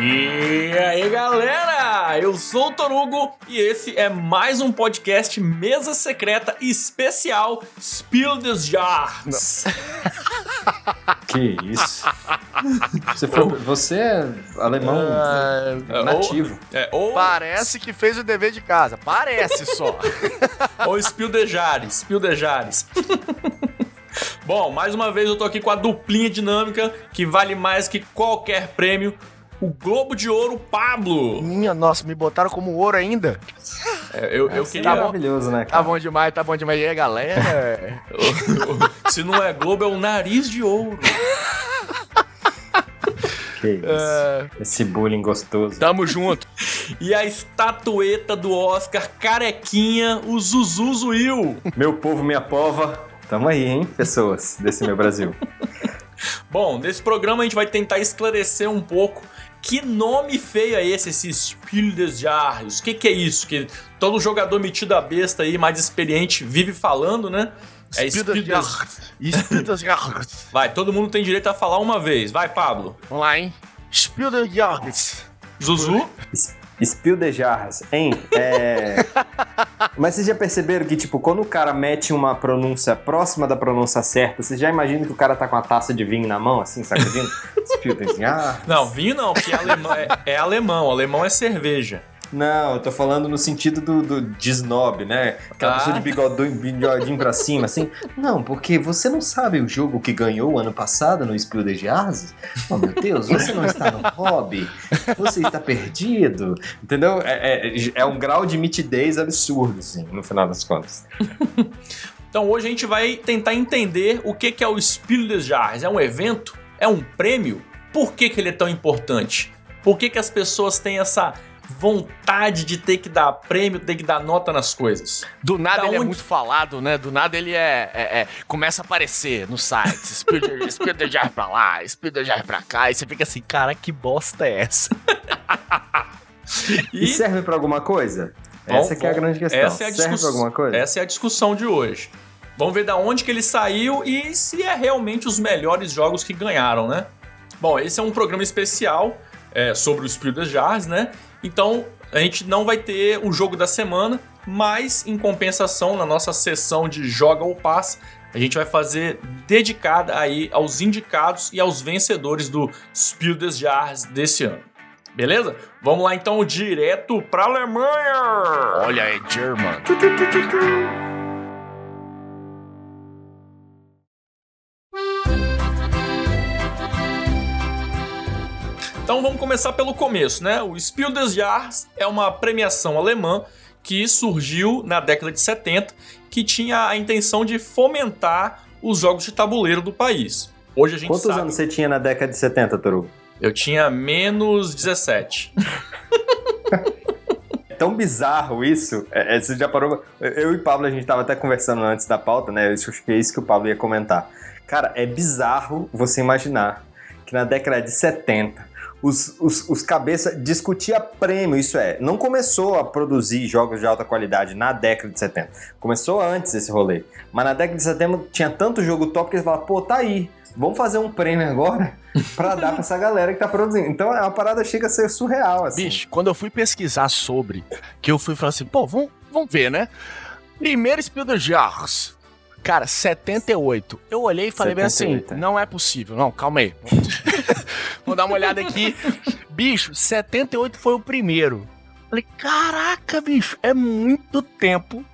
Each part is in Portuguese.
E aí galera, eu sou o Torugo e esse é mais um podcast Mesa Secreta especial Spill the Jars. Que isso? Você, foi, você é alemão É, nativo. Ou, é, ou, Parece que fez o dever de casa. Parece só. ou Spill the Jars, Spill the Jars. Bom, mais uma vez eu tô aqui com a duplinha dinâmica que vale mais que qualquer prêmio. O Globo de Ouro Pablo. Minha nossa, me botaram como ouro ainda. É, eu, eu é queria. maravilhoso, né, Tá cara? bom demais, tá bom demais. E aí, galera? Se não é Globo, é o nariz de ouro. Que isso. É, Esse bullying gostoso. tamo junto. E a estatueta do Oscar carequinha, o Zuzu Will. Meu povo, minha pova. Tamo aí, hein, pessoas desse meu Brasil. Bom, nesse programa a gente vai tentar esclarecer um pouco que nome feio é esse, esse Spiel des Jahres. O que, que é isso? Que todo jogador metido a besta aí, mais experiente, vive falando, né? É Spiel des... Jahres. Vai, todo mundo tem direito a falar uma vez. Vai, Pablo. Vamos lá, hein? Spiel Jahres. Zuzu. Spill de jarras, hein? É... Mas vocês já perceberam que, tipo, quando o cara mete uma pronúncia próxima da pronúncia certa, vocês já imaginam que o cara tá com a taça de vinho na mão, assim, sacudindo? Spill de jarras. Não, vinho não, porque é alemão. É, é alemão. Alemão é cerveja. Não, eu tô falando no sentido do, do de snob, né? Aquela Ah. pessoa de bigodinho, bigodinho pra cima, assim. Não, porque você não sabe o jogo que ganhou ano passado no Spiel de Jazz? Oh, meu Deus, você não está no hobby. Você está perdido. Entendeu? É, é, é um grau de mitidez absurdo, assim, no final das contas. Então hoje a gente vai tentar entender o que que é o Spiel des Jahres. É um evento? É um prêmio? Por que, que ele é tão importante? Por que, que as pessoas têm essa vontade de ter que dar prêmio, ter que dar nota nas coisas? Do nada Da ele é onde- muito falado, né? Do nada ele é, é- é- começa a aparecer no site. Spiel Spiel Jahres pra lá, Spiel Jahres pra cá. E você fica assim, cara, que bosta é essa? E, serve pra alguma coisa? Bom, essa que é a bom, grande questão. essa é a serve discuss- pra alguma coisa? Essa é a discussão de hoje. Vamos ver da onde que ele saiu e se é realmente os melhores jogos que ganharam, né? Bom, esse é um programa especial é, sobre o Spiel des Jahres, né? Então a gente não vai ter o jogo da semana, mas em compensação na nossa sessão de Joga ou Passa, a gente vai fazer dedicada aí aos indicados e aos vencedores do Spiel des Jahres desse ano. Beleza? Vamos lá então direto para Alemanha. Olha aí, German. Então vamos começar pelo começo, né? O Spiel des Jahres é uma premiação alemã que surgiu na década de 70, que tinha a intenção de fomentar os jogos de tabuleiro do país. Hoje a gente Quantos sabe. anos você tinha na década de 70, Toru? Eu tinha menos 17. É tão bizarro isso. É, é, você já parou. Eu e Pablo, a gente tava até conversando antes da pauta, né? Eu acho que é isso que o Pablo ia comentar. Cara, é bizarro você imaginar que na década de 70 os, os, os cabeça discutia prêmio, isso é, não começou a produzir jogos de alta qualidade na década de 70. Começou antes esse rolê. Mas na década de 70 tinha tanto jogo top que eles falaram, pô, tá aí. Vamos fazer um prêmio agora pra dar pra essa galera que tá produzindo. Então é uma parada chega a ser surreal, assim. Bicho, quando eu fui pesquisar sobre, que eu fui falar assim, pô, vamos, vamos ver, né? Primeiro Spiel des Jahres. Cara, 78. Eu olhei e falei bem assim, 78, não é possível. Não, calma aí. Vou dar uma olhada aqui. Bicho, 78 foi o primeiro. Falei, caraca, bicho, é muito tempo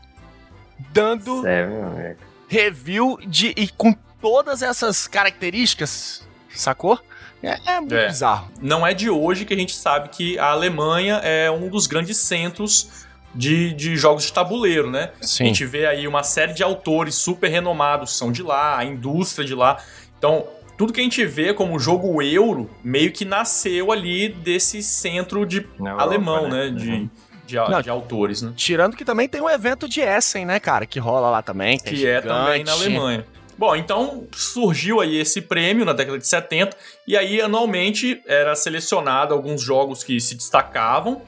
dando Sério, review de e com todas essas características, sacou? É, é muito É. bizarro. Não é de hoje que a gente sabe que a Alemanha é um dos grandes centros de, de jogos de tabuleiro, né? A Sim. gente vê aí uma série de autores super renomados que são de lá, a indústria de lá. Então, tudo que a gente vê como jogo euro meio que nasceu ali desse centro de Europa, alemão, né? De, Uhum. de, Não. de autores, né? Tirando que também tem um evento de Essen, né, cara? Que rola lá também. Que, Que é também na. Alemanha. Bom, então surgiu aí esse prêmio na década de 70, e aí anualmente era selecionado alguns jogos que se destacavam,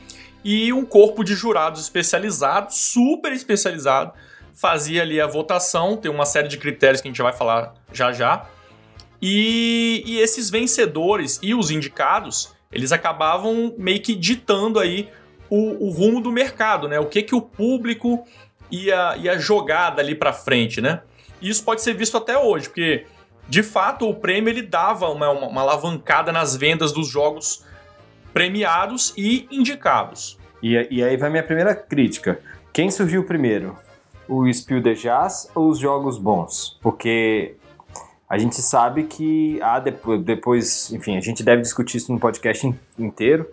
e um corpo de jurados especializado, super especializado, fazia ali a votação, tem uma série de critérios que a gente vai falar já já. E, e esses vencedores e os indicados, eles acabavam meio que ditando aí o, o rumo do mercado, né? O que que o público ia, ia jogar dali para frente, né? E isso pode ser visto até hoje, porque de fato o prêmio ele dava uma, uma, uma alavancada nas vendas dos jogos premiados e indicados. E, e aí vai minha primeira crítica. Quem surgiu primeiro? O Spiel de Jazz ou os jogos bons? Porque a gente sabe que há depois, depois, enfim, a gente deve discutir isso no podcast inteiro,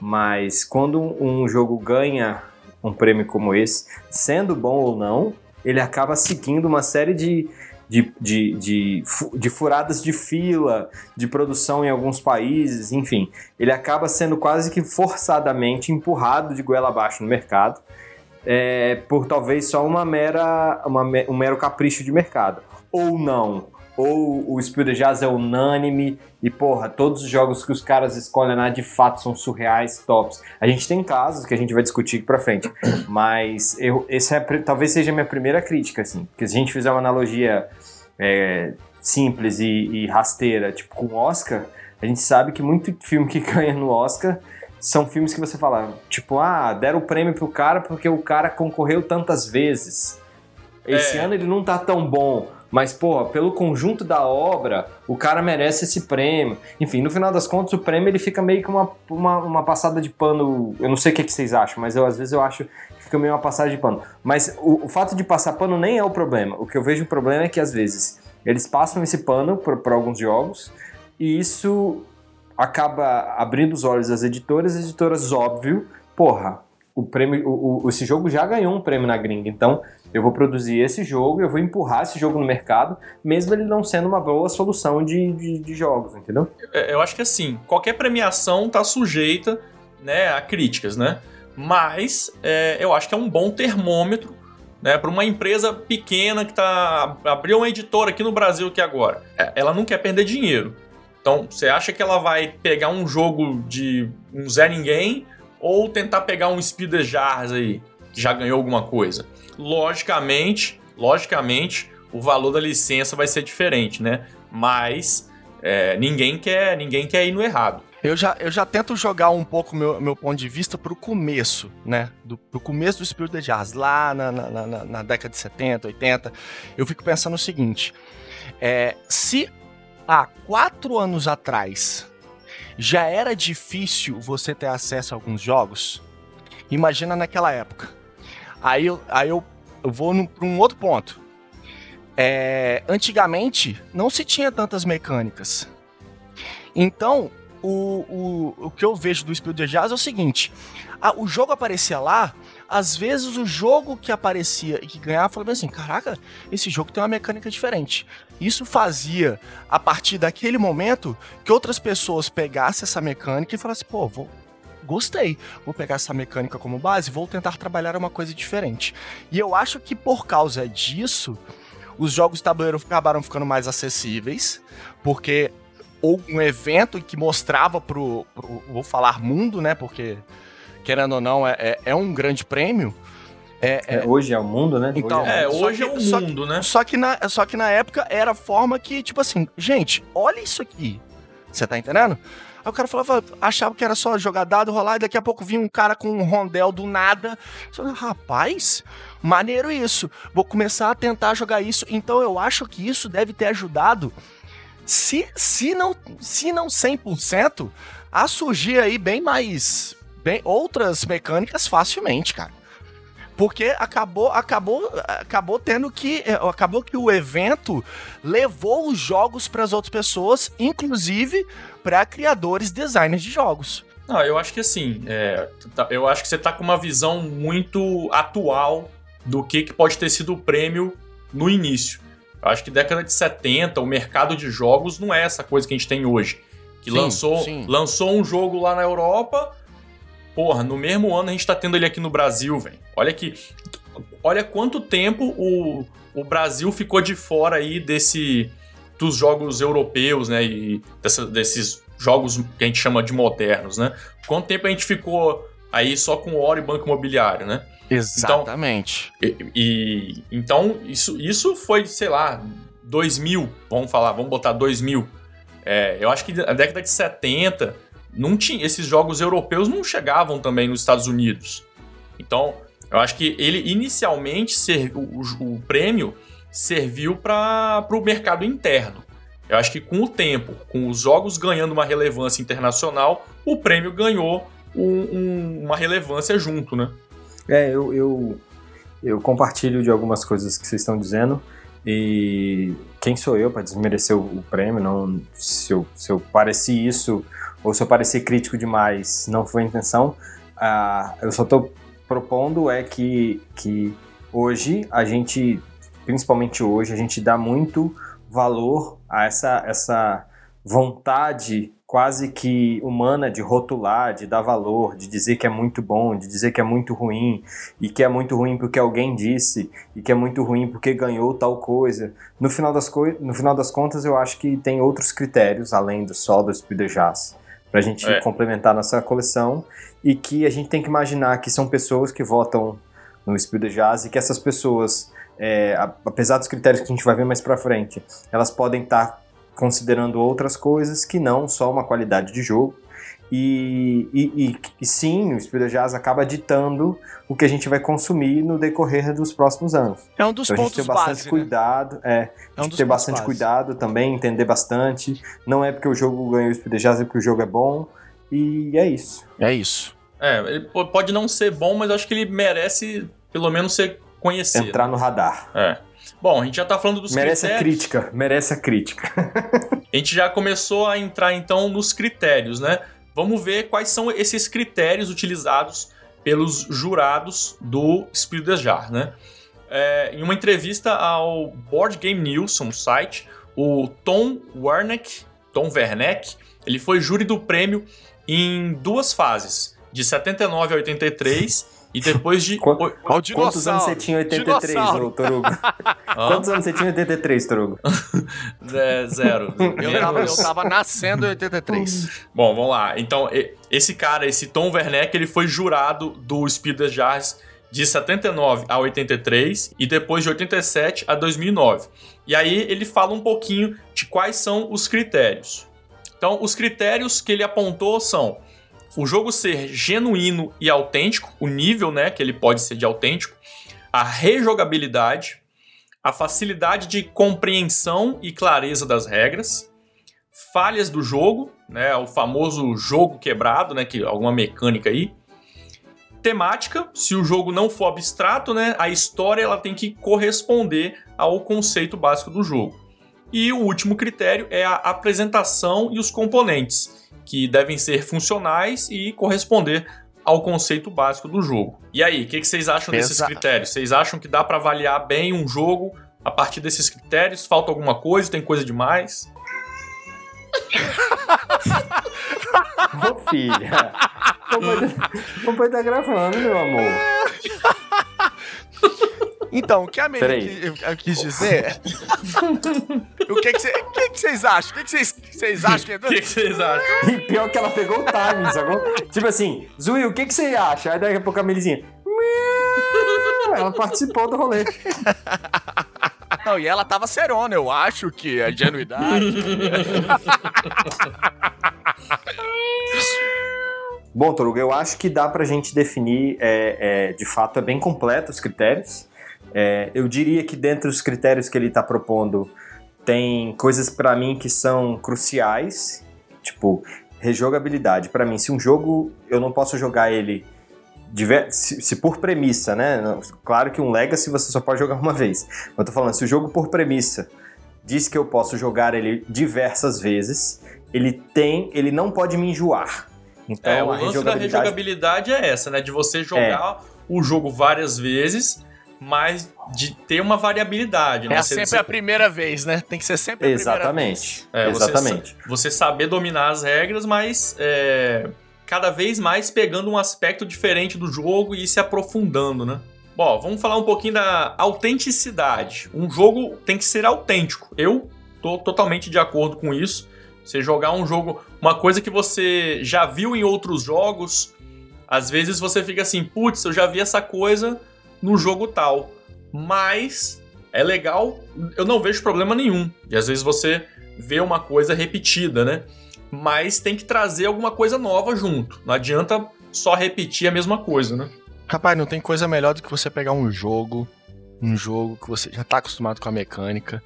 mas quando um jogo ganha um prêmio como esse, sendo bom ou não, ele acaba seguindo uma série de, de, de, de, de, furadas de fila, de produção em alguns países, enfim. Ele acaba sendo quase que forçadamente empurrado de goela abaixo no mercado, é, por talvez só uma mera, uma, um mero capricho de mercado. Ou não, ou o Spiel de Jazz é unânime e, porra, todos os jogos que os caras escolhem lá de fato são surreais, tops. A gente tem casos que a gente vai discutir aqui pra frente, mas eu, esse é, talvez seja a minha primeira crítica, assim, porque se a gente fizer uma analogia é, simples e, e rasteira, tipo com o Oscar, a gente sabe que muito filme que ganha no Oscar são filmes que você fala, tipo, ah, deram o prêmio pro cara porque o cara concorreu tantas vezes. Esse é. ano ele não tá tão bom. Mas, pô, pelo conjunto da obra, o cara merece esse prêmio. Enfim, no final das contas, o prêmio ele fica meio que uma, uma, uma passada de pano. Eu não sei o que, que vocês acham, mas eu, às vezes eu acho que fica meio uma passada de pano. Mas o, o fato de passar pano nem é o problema. O que eu vejo o problema é que, às vezes, eles passam esse pano para alguns jogos e isso acaba abrindo os olhos das editoras. As editoras, óbvio, porra, o prêmio, o, o, esse jogo já ganhou um prêmio na gringa, então eu vou produzir esse jogo, eu vou empurrar esse jogo no mercado, mesmo ele não sendo uma boa solução de, de, de jogos, entendeu? É, eu acho que assim, qualquer premiação está sujeita né, a críticas, né? Mas é, eu acho que é um bom termômetro né, para uma empresa pequena que tá abriu uma editora aqui no Brasil que agora, é, ela não quer perder dinheiro. Então, você acha que ela vai pegar um jogo de um Zé Ninguém ou tentar pegar um Speed Jars aí, que já ganhou alguma coisa? Logicamente, logicamente, o valor da licença vai ser diferente, né? Mas é, ninguém quer ninguém quer ir no errado. Eu já, eu já tento jogar um pouco meu, meu ponto de vista pro começo, né? Do, pro começo do Spirit de Jazz, lá na, na, na, na, década de 70, 80. Eu fico pensando o seguinte: é, se há quatro anos atrás já era difícil você ter acesso a alguns jogos, imagina naquela época. Aí eu, aí eu, eu vou para um outro ponto. É, antigamente não se tinha tantas mecânicas. Então, o, o, o que eu vejo do Spiel de Jazz é o seguinte: a, o jogo aparecia lá, às vezes o jogo que aparecia e que ganhava falava assim: caraca, esse jogo tem uma mecânica diferente. Isso fazia, a partir daquele momento, que outras pessoas pegassem essa mecânica e falassem: pô, vou, gostei. Vou pegar essa mecânica como base, vou tentar trabalhar uma coisa diferente. E eu acho que por causa disso, os jogos de tabuleiro acabaram ficando mais acessíveis, porque ou um evento que mostrava pro, pro vou falar mundo, né? Porque querendo ou não é, é, é um grande prêmio. É, é, é hoje é o mundo, né? Então, hoje é, hoje é o mundo, que, né? Só que, na, só que na época era a forma que, tipo assim, gente, olha isso aqui. Você tá entendendo? Aí o cara falava, achava que era só jogar dado, rolar, e daqui a pouco vinha um cara com um rondel do nada. Rapaz, maneiro isso. Vou começar a tentar jogar isso. Então eu acho que isso deve ter ajudado, se, se não, se não 100%, a surgir aí bem mais. Bem, outras mecânicas facilmente, cara porque acabou acabou acabou tendo que acabou que o evento levou os jogos para as outras pessoas, inclusive para criadores, designers de jogos. Não, eu acho que assim, é, tá, eu acho que você tá com uma visão muito atual do que, que pode ter sido o prêmio no início. Eu acho que década de 70, o mercado de jogos não é essa coisa que a gente tem hoje. Que sim, lançou, sim. lançou um jogo lá na Europa, porra, no mesmo ano a gente tá tendo ele aqui no Brasil, velho. Olha que. Olha quanto tempo o, o Brasil ficou de fora aí desse dos jogos europeus, né? E dessa, desses jogos que a gente chama de modernos, né? Quanto tempo a gente ficou aí só com Oro e Banco Imobiliário, né? Exatamente. Então, e, e, então isso, isso foi, sei lá, 2000, vamos falar, vamos botar 2000. É, eu acho que a década de 70 não tinha, esses jogos europeus não chegavam também nos Estados Unidos. Então, eu acho que ele inicialmente o, o, prêmio serviu para o mercado interno. Eu acho que com o tempo, com os jogos ganhando uma relevância internacional, o prêmio ganhou um, um, uma relevância junto, né? É, eu, eu, eu compartilho de algumas coisas que vocês estão dizendo. E quem sou eu para desmerecer o, prêmio? Não, se eu, se eu pareci isso ou se eu pareci crítico demais, não foi a intenção. Ah, eu só estou propondo é que, que hoje a gente, principalmente hoje, a gente dá muito valor a essa, essa vontade quase que humana de rotular, de dar valor, de dizer que é muito bom, de dizer que é muito ruim, e que é muito ruim porque alguém disse, e que é muito ruim porque ganhou tal coisa. No final das, co no final das contas, eu acho que tem outros critérios, além do só do Speed Jazz, para a gente é. complementar nossa coleção, e que a gente tem que imaginar que são pessoas que votam no Speed Jazz, e que essas pessoas, é, apesar dos critérios que a gente vai ver mais para frente, elas podem estar tá considerando outras coisas que não só uma qualidade de jogo. E, e, e, e sim, o Spirit Jazz acaba ditando o que a gente vai consumir no decorrer dos próximos anos. É um dos então, pontos a gente ter bastante base, né? cuidado, é, é a gente um ter bastante base. cuidado também, entender bastante. Não é porque o jogo ganhou o Spirit Jazz, é porque o jogo é bom. E é isso. É isso. É, ele pode não ser bom, mas acho que ele merece pelo menos ser conhecido. Entrar no radar. É. Bom, a gente já tá falando dos merece critérios. Merece a crítica, merece a crítica. a gente já começou a entrar então nos critérios, né? Vamos ver quais são esses critérios utilizados pelos jurados do Spirit the Jar, né? É, em uma entrevista ao Board Game News, um site, o Tom Werneck, Tom Werneck, ele foi júri do prêmio em duas fases, de 79 a 83 e depois de. Quanto, quantos anos você tinha em 83, ô Torugo? Quantos anos você tinha em 83, Torugo? É, zero. Eu tava, eu tava nascendo em 83. Bom, vamos lá. Então, esse cara, esse Tom Werneck, ele foi jurado do Speed the Jars de 79 a 83 e depois de 87 a 2009. E aí ele fala um pouquinho de quais são os critérios. Então, os critérios que ele apontou são o jogo ser genuíno e autêntico, o nível né, que ele pode ser de autêntico, a rejogabilidade, a facilidade de compreensão e clareza das regras, falhas do jogo, né, o famoso jogo quebrado, né, que alguma mecânica aí, temática, se o jogo não for abstrato, né, a história ela tem que corresponder ao conceito básico do jogo. E o último critério é a apresentação e os componentes que devem ser funcionais e corresponder ao conceito básico do jogo. E aí, o que, que, vocês acham Exato. desses critérios? Vocês acham que dá para avaliar bem um jogo a partir desses critérios? Falta alguma coisa? Tem coisa demais? Ô filha, o papai tá gravando, meu amor. Então, o que a Amelie quis dizer. o que, que, cê, que, que vocês acham? O que, que vocês, vocês acham? O que, que vocês acham? E pior que ela pegou o time, sacou? Tipo assim, Zui, o que, que você acha? Aí daqui a pouco a Amelizinha. Ela participou do rolê. Não, e ela tava serona, eu acho que a genuidade. Bom, Toruga, eu acho que dá pra gente definir, é, é, de fato, é bem completo os critérios. É, eu diria que dentro dos critérios que ele está propondo, tem coisas para mim que são cruciais, tipo rejogabilidade. Para mim, se um jogo eu não posso jogar ele se, se, por premissa, né? Claro que um Legacy você só pode jogar uma vez. Mas eu tô falando, se o jogo por premissa diz que eu posso jogar ele diversas vezes, ele tem, ele não pode me enjoar. Então, é, o lance rejogabilidade... da rejogabilidade é essa, né? De você jogar é. o jogo várias vezes mas de ter uma variabilidade, né? É sempre você... a primeira vez, né? Tem que ser sempre a Exatamente. primeira vez. É, Exatamente. Você, você, saber dominar as regras, mas é, cada vez mais pegando um aspecto diferente do jogo e se aprofundando, né? Bom, vamos falar um pouquinho da autenticidade. Um jogo tem que ser autêntico. Eu tô totalmente de acordo com isso. Você jogar um jogo, uma coisa que você já viu em outros jogos, às vezes você fica assim, putz, eu já vi essa coisa no jogo tal. Mas é legal, eu não vejo problema nenhum. E às vezes você vê uma coisa repetida, né? mas tem que trazer alguma coisa nova junto. Não adianta só repetir a mesma coisa, né? Rapaz, não tem coisa melhor do que você pegar um jogo, um jogo que você já tá acostumado com a mecânica.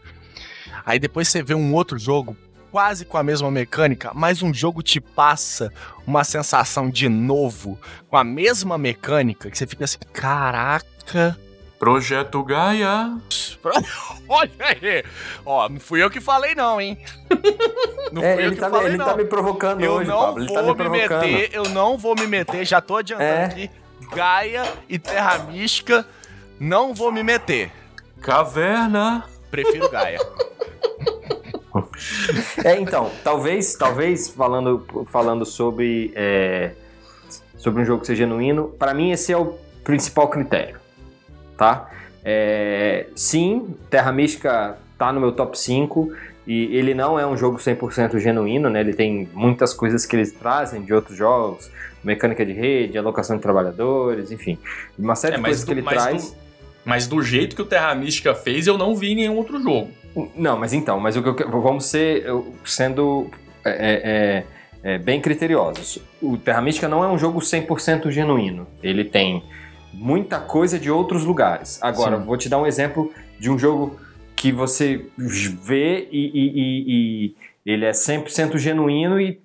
Aí depois você vê um outro jogo quase com a mesma mecânica, mas um jogo te passa uma sensação de novo, com a mesma mecânica, que você fica assim, caraca. Projeto Gaia. Olha aí! Ó, não fui eu que falei, não, hein? Não é, fui eu que tá, falei, ele não. Ele tá me provocando eu hoje, não Pablo. Ele tá me, me meter, eu não vou me meter, já tô adiantando é. aqui. Gaia e Terra Mística, não vou me meter. Caverna. Prefiro Gaia. é, então, talvez, talvez falando, falando sobre, é, sobre um jogo ser genuíno, para mim esse é o principal critério, tá? É, sim, Terra Mística tá no meu top 5 e ele não é um jogo 100% genuíno, né? Ele tem muitas coisas que eles trazem de outros jogos, mecânica de rede, alocação de trabalhadores, enfim, uma série é, de coisas do, que ele traz. Do, mas do jeito que o Terra Mística fez, eu não vi em nenhum outro jogo. Não, mas então, mas o que eu, vamos ser sendo é, é, é, bem criteriosos. O Terra Mística não é um jogo 100% genuíno. Ele tem muita coisa de outros lugares. Agora, Sim. vou te dar um exemplo de um jogo que você vê e, e, e, e ele é 100% genuíno e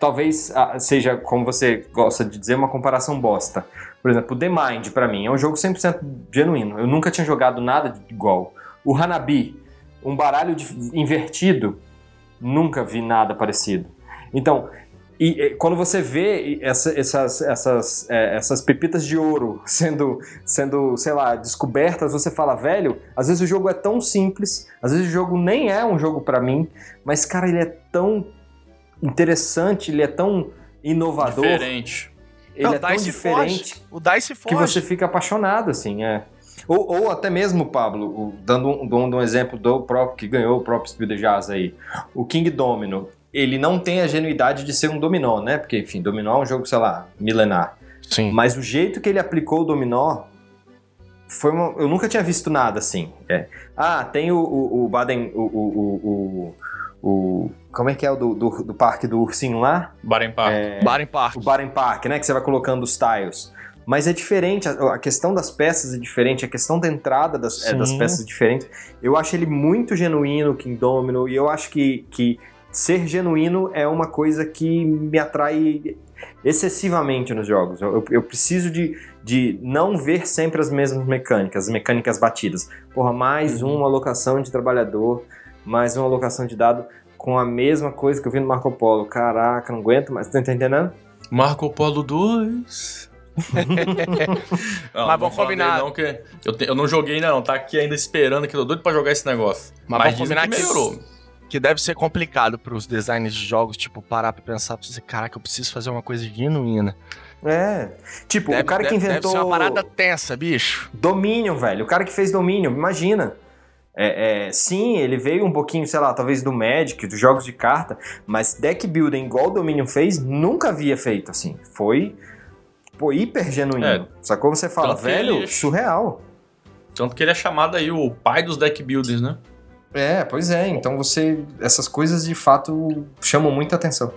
talvez ah, seja, como você gosta de dizer, uma comparação bosta. Por exemplo, The Mind, para mim, é um jogo 100% genuíno. Eu nunca tinha jogado nada igual. O Hanabi, um baralho de, invertido, nunca vi nada parecido. Então, e, quando você vê essa, essas, essas, é, essas pepitas de ouro sendo, sendo, sei lá, descobertas, você fala, velho, às vezes o jogo é tão simples, às vezes o jogo nem é um jogo para mim, mas, cara, ele é tão interessante, ele é tão inovador. Diferente. Ele Não, é tão diferente. Foge. O Dice foge. Que você fica apaixonado, assim, é. Ou, ou até mesmo, Pablo, dando um, dando um exemplo do próprio que ganhou o próprio Speed Jazz aí, o King Domino, ele não tem a genuidade de ser um dominó, né? Porque, enfim, dominó é um jogo, sei lá, milenar. Sim. Mas o jeito que ele aplicou o dominó foi uma, eu nunca tinha visto nada assim. É. Ah, tem o, o, o Baden, o, o, o, como é que é o do, do, do parque do ursinho lá? Baren Park. É, Baren Park. O Baren Park, né? Que você vai colocando os tiles. Mas é diferente, a, a, questão das peças é diferente, a questão da entrada das, é, das peças é diferente. Eu acho ele muito genuíno, King Domino, e eu acho que, que ser genuíno é uma coisa que me atrai excessivamente nos jogos. Eu, eu, preciso de, de não ver sempre as mesmas mecânicas, as mecânicas batidas. Porra, mais uhum. uma alocação de trabalhador, mais uma alocação de dado com a mesma coisa que eu vi no Marco Polo. Caraca, não aguento mais. Tá entendendo? Marco Polo 2. não, Mas vamos combinar. Não, que eu, te, eu não joguei ainda não, tá aqui ainda esperando que tô doido pra jogar esse negócio. Mas, Mas vamos combinar que melhorou. Que, que deve ser complicado pros designers de jogos, tipo, parar pra pensar, pra você, caraca, eu preciso fazer uma coisa genuína. É. Tipo, deve, o cara que inventou. Deve ser uma parada tensa, bicho. Domínio, velho. O cara que fez domínio, imagina. É, é, sim, ele veio um pouquinho, sei lá, talvez do Magic, dos jogos de carta, mas deck building igual o Dominion fez, nunca havia feito assim. Foi pô, hiper genuíno. É, Sacou? Você fala, velho, ele... surreal. Tanto que ele é chamado aí o pai dos deck builders, né? É, pois é. Então você. Essas coisas de fato chamam muita atenção.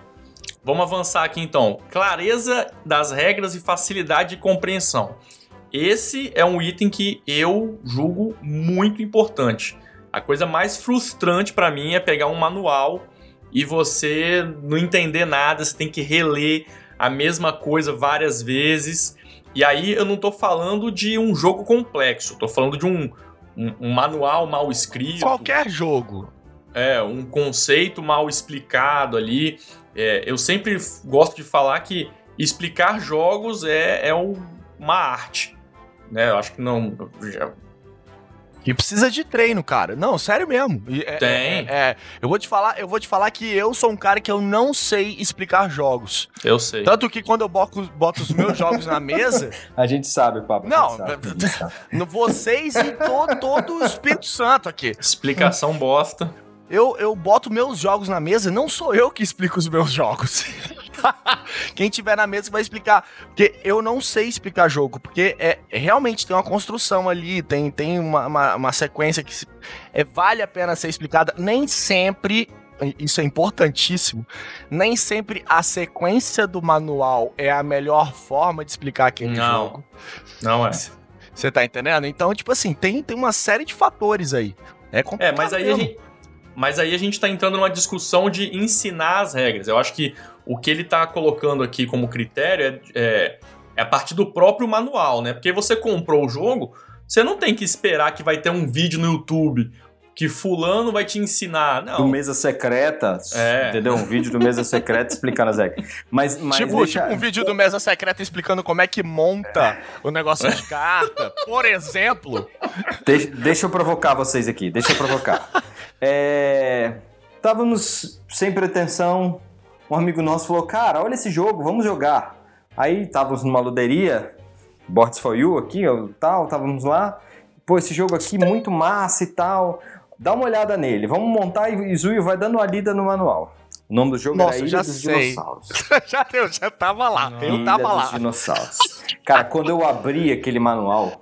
Vamos avançar aqui então. Clareza das regras e facilidade de compreensão. Esse é um item que eu julgo muito importante. A coisa mais frustrante para mim é pegar um manual e você não entender nada, você tem que reler a mesma coisa várias vezes. E aí eu não tô falando de um jogo complexo, tô falando de um, um, um manual mal escrito. Qualquer jogo. É, um conceito mal explicado ali. É, eu sempre gosto de falar que explicar jogos é, é uma arte né? Eu acho que não. Já... E precisa de treino, cara. Não, sério mesmo. É, Tem. É, é, eu vou te falar, eu vou te falar que eu sou um cara que eu não sei explicar jogos. Eu sei. Tanto que quando eu boto, boto os meus jogos na mesa. A gente sabe, Pablo. Não, sabe, vocês e todo, todo o Espírito Santo aqui. Explicação bosta. Eu, eu boto meus jogos na mesa, não sou eu que explico os meus jogos. Quem tiver na mesa vai explicar. Porque eu não sei explicar jogo, porque é, realmente tem uma construção ali, tem, tem uma, uma, uma sequência que se, é, vale a pena ser explicada. Nem sempre isso é importantíssimo, nem sempre a sequência do manual é a melhor forma de explicar aquele Não. jogo. Não é. Você tá entendendo? Então, tipo assim, tem, tem uma série de fatores aí. É É, complicado mas aí, a gente, mas aí a gente tá entrando numa discussão de ensinar as regras. Eu acho que o que ele tá colocando aqui como critério é, é, é a partir do próprio manual, né? Porque você comprou o jogo, você não tem que esperar que vai ter um vídeo no YouTube que fulano vai te ensinar. Não. Do Mesa Secreta, É. entendeu? Um vídeo do Mesa Secreta explicando as regras. Mas, mas tipo, deixa... tipo um vídeo do Mesa Secreta explicando como é que monta o negócio de carta, por exemplo. Deixa, deixa eu provocar vocês aqui, deixa eu provocar. É, Estávamos sem pretensão, um amigo nosso falou, cara, olha esse jogo, vamos jogar. Aí estávamos numa luderia, Boards for You aqui, tal, estávamos lá. Pô, esse jogo aqui muito massa e tal. Dá uma olhada nele, vamos montar e Zuio vai dando uma lida no manual. O nome do jogo Nossa, era Ilha já dos sei. Dinossauros. já, eu já tava lá, eu Ilha tava dos lá. Dinossauros. Cara, quando eu abri aquele manual,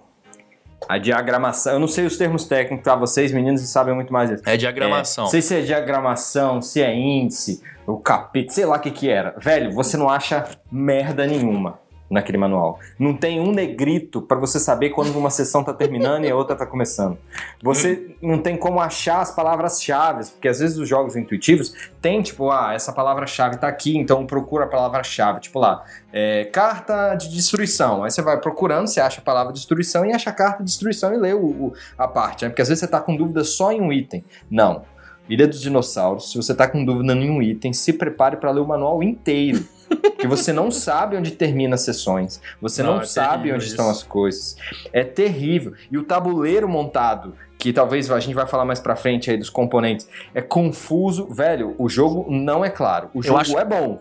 a diagramação, eu não sei os termos técnicos pra vocês, meninos, sabem muito mais disso. É diagramação. É, não sei se é diagramação, se é índice, o capítulo, sei lá o que que era. Velho, você não acha merda nenhuma naquele manual. Não tem um negrito pra você saber quando uma sessão tá terminando e a outra tá começando. Você não tem como achar as palavras-chave, porque às vezes os jogos intuitivos tem tipo, ah, essa palavra-chave tá aqui, então procura a palavra-chave. Tipo lá, é, carta de destruição. Aí você vai procurando, você acha a palavra destruição e acha a carta de destruição e lê o, o- a parte. Né? Porque às vezes você tá com dúvida só em um item. Não. Ilha dos Dinossauros, se você tá com dúvida em um item, se prepare para ler o manual inteiro. Porque você não sabe onde termina as sessões. Você não, Não, é sabe onde isso. estão as coisas. É terrível. E o tabuleiro montado, que talvez a gente vai falar mais pra frente aí dos componentes, é confuso. Velho, o jogo não é claro. O jogo acho- é bom.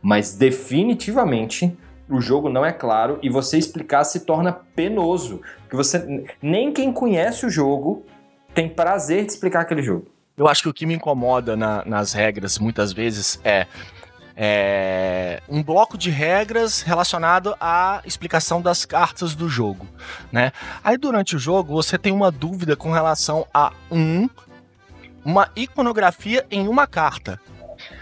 Mas definitivamente o jogo não é claro e você explicar se torna penoso. Porque você nem quem conhece o jogo tem prazer de explicar aquele jogo. Eu acho que o que me incomoda na- nas regras, muitas vezes, é, é um bloco de regras relacionado à explicação das cartas do jogo, né? Aí durante o jogo você tem uma dúvida com relação a um uma iconografia em uma carta.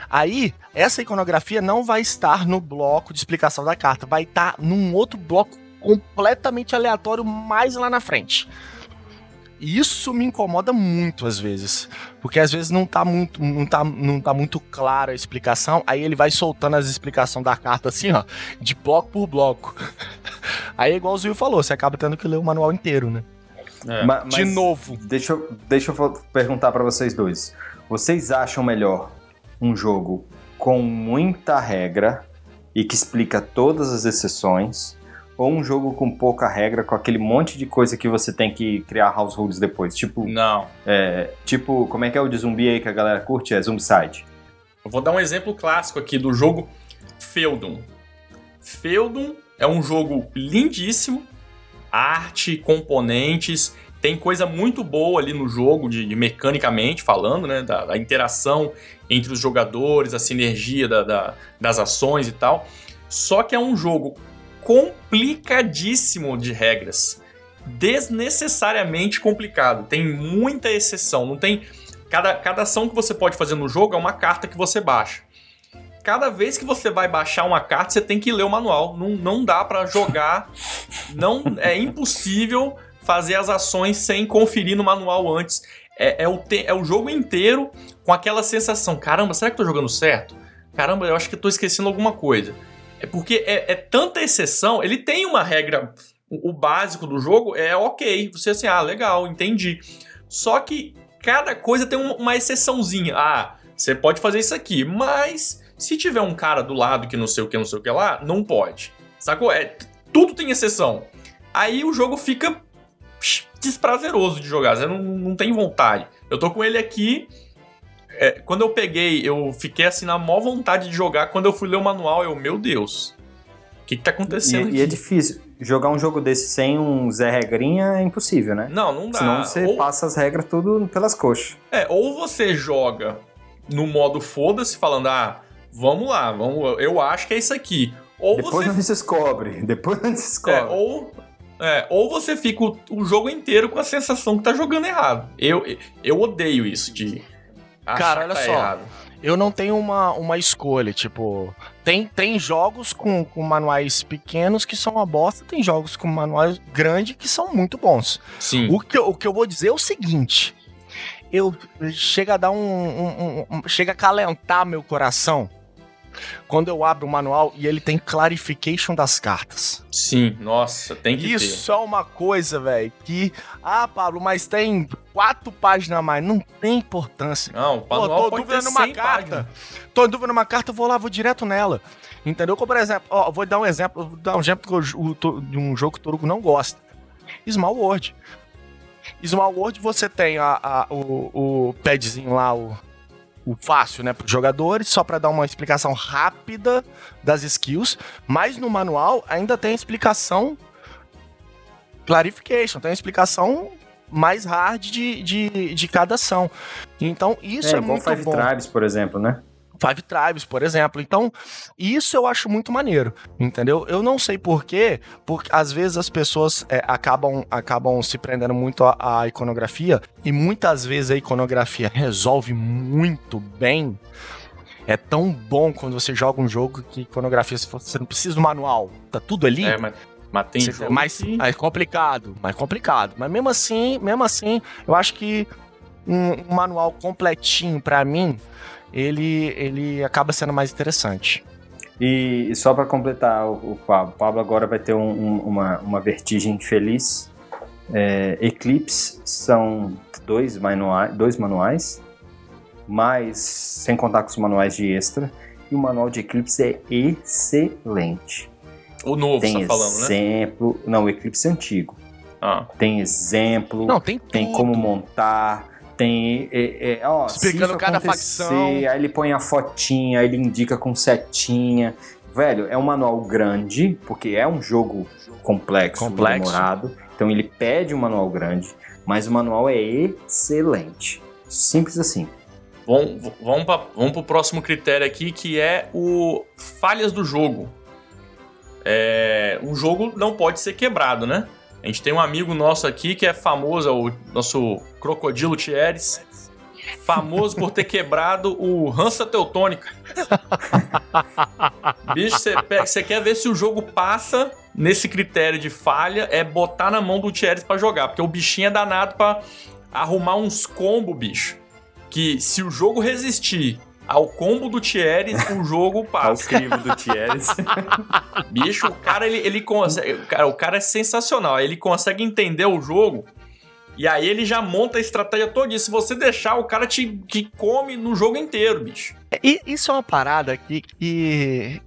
Aí, essa iconografia não vai estar no bloco de explicação da carta, vai estar num outro bloco completamente aleatório mais lá na frente. E isso me incomoda muito às vezes. Porque às vezes não tá muito, não tá, não tá muito clara a explicação, aí ele vai soltando as explicações da carta assim, ó, de bloco por bloco. Aí é igual o Zio falou, você acaba tendo que ler o manual inteiro, né? É. Ma- De novo. Deixa eu, deixa eu perguntar pra vocês dois. Vocês acham melhor um jogo com muita regra e que explica todas as exceções? Ou um jogo com pouca regra, com aquele monte de coisa que você tem que criar households depois? Tipo, Não. é, tipo como é que é o de zumbi aí que a galera curte? É Zombicide. Eu vou dar um exemplo clássico aqui do jogo Feudum. Feudum é um jogo lindíssimo, arte, componentes, tem coisa muito boa ali no jogo, de, de mecanicamente falando, né? Da, da interação entre os jogadores, a sinergia da- da- das ações e tal. Só que é um jogo complicadíssimo de regras. Desnecessariamente complicado. Tem muita exceção. Não tem. Cada, cada ação que você pode fazer no jogo é uma carta que você baixa. Cada vez que você vai baixar uma carta, você tem que ler o manual. Não, não dá pra jogar. não É impossível fazer as ações sem conferir no manual antes. É, é o, te- é o jogo inteiro com aquela sensação: caramba, será que eu tô jogando certo? Caramba, eu acho que tô esquecendo alguma coisa. É porque é, é tanta exceção. Ele tem uma regra. O, o básico do jogo é ok. Você assim, ah, legal, entendi. Só que cada coisa tem um- uma exceçãozinha. Ah, você pode fazer isso aqui, mas se tiver um cara do lado que não sei o que, não sei o que lá, não pode. Sacou? É, tudo tem exceção. Aí o jogo fica desprazeroso de jogar, você não, não tem vontade. Eu tô com ele aqui. É, quando eu peguei, eu fiquei assim na maior vontade de jogar. Quando eu fui ler o manual, eu, meu Deus, o que, que tá acontecendo E, e é difícil. Jogar um jogo desse sem um Zé Regrinha é impossível, né? Não, não dá. Senão você Ou- passa as regras tudo pelas coxas. É, ou você joga no modo foda-se, falando, ah, vamos lá, vamos, eu acho que é isso aqui. Ou Depois você. não se descobre. Depois não se descobre. É, ou, é, ou você fica o, o jogo inteiro com a sensação que tá jogando errado. Eu, eu odeio isso de. Cara, olha tá só. errado. Eu não tenho uma, uma escolha, tipo. Tem, tem jogos com, com manuais pequenos que são uma bosta, tem jogos com manuais grandes que são muito bons. Sim. O que, eu- o que eu vou dizer é o seguinte: eu chega a dar um, um- um- um- chega a calentar meu coração quando eu abro o manual e ele tem clarification das cartas. Sim, nossa, tem que ter. Isso é uma coisa, velho, que ah, Pablo, mas tem quatro páginas a mais, não tem importância. Não, o Pô, manual tô pode dúvida ter numa 100 carta. páginas. Tô em dúvida numa carta, eu vou lá, vou direto nela. Entendeu? Como, por exemplo, ó, vou dar um exemplo, vou dar um exemplo de um jogo que o Torugo não gosta. Small World. Small World você tem a, a- o, o padzinho lá, o fácil, né, pros jogadores, só pra dar uma explicação rápida das skills, mas no manual ainda tem a explicação clarification, tem a explicação mais hard de, de, de cada ação. Então, isso é, igual muito Five bom. Tribes, por exemplo, né? Five Tribes, por exemplo. Então, isso eu acho muito maneiro, entendeu? Eu não sei porquê, porque às vezes as pessoas é, acabam, acabam se prendendo muito à, à iconografia, e muitas vezes a iconografia resolve muito bem. É tão bom quando você joga um jogo que iconografia, você não precisa do manual, tá tudo ali. É, mas, mas tem Você- jogo mais, que- mais complicado, mais complicado. Mas mesmo assim, mesmo assim, eu acho que um, um manual completinho pra mim, ele, ele acaba sendo mais interessante. E, e só para completar o, o Pablo, o Pablo agora vai ter um- um- uma, uma vertigem feliz. É, Eclipse são dois manuais, dois manuais, mas sem contar com os manuais de extra. E o manual de Eclipse é excelente. O novo, Tem você tá falando, né? exemplo. Não, o Eclipse é antigo. Ah, Tem exemplo. Não, tem tem como montar, tem. É, é, ó, Explicando cada facção. Aí ele põe a fotinha, aí ele indica com setinha. Velho, é um manual grande, porque é um jogo complexo, Complexo. demorado. Então ele pede um manual grande, mas o manual é excelente. Simples assim. vamos, vamos, pra, vamos pro próximo critério aqui, que é o falhas do jogo. É, um jogo não pode ser quebrado, né? A gente tem um amigo nosso aqui que é famoso, é o nosso Crocodilo Thieres, famoso por ter quebrado o Hansa Teutônica. Bicho, você quer ver se o jogo passa nesse critério de falha, é botar na mão do Thieres pra jogar, porque o bichinho é danado pra arrumar uns combos, bicho. Que se o jogo resistir ao combo do Thieres, o jogo Ao passa. crivo do Thieres. Bicho, o cara, ele, ele consegue. o Cara, o cara é sensacional. Ele consegue entender o jogo. E aí ele já monta a estratégia toda. E se você deixar, o cara te que come no jogo inteiro, bicho. E isso é uma parada que, que,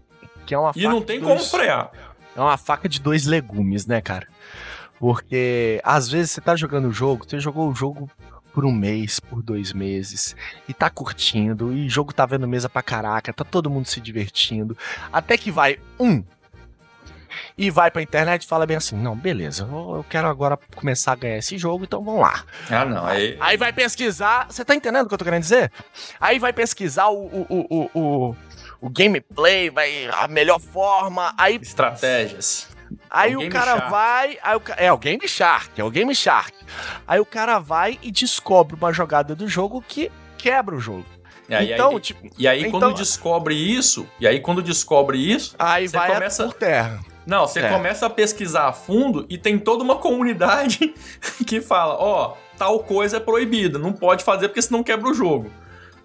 que é uma E não tem dois- como frear. É uma faca de dois legumes, né, cara? Porque às vezes você tá jogando o jogo, você jogou o jogo por um mês, por dois meses, e tá curtindo, e o jogo tá vendo mesa pra caraca, tá todo mundo se divertindo. Até que vai um e vai pra internet e fala bem assim: não, beleza, eu, quero agora começar a ganhar esse jogo, então vamos lá. Ah, não. Aí, Aí vai pesquisar. Você tá entendendo o que eu tô querendo dizer? Aí vai pesquisar o, o, o, o, o, o gameplay, vai a melhor forma. Aí, estratégias. Aí É o o, cara Shark. vai. Aí o, é o Game Shark, é o Game Shark. Aí o cara vai e descobre uma jogada do jogo que quebra o jogo. E aí, então, aí- tipo, e aí então- quando descobre isso, e aí quando descobre isso, aí Você vai começa- por terra. não, você É. começa a pesquisar a fundo e tem toda uma comunidade que fala, ó, tal coisa é proibida, não pode fazer porque senão quebra o jogo.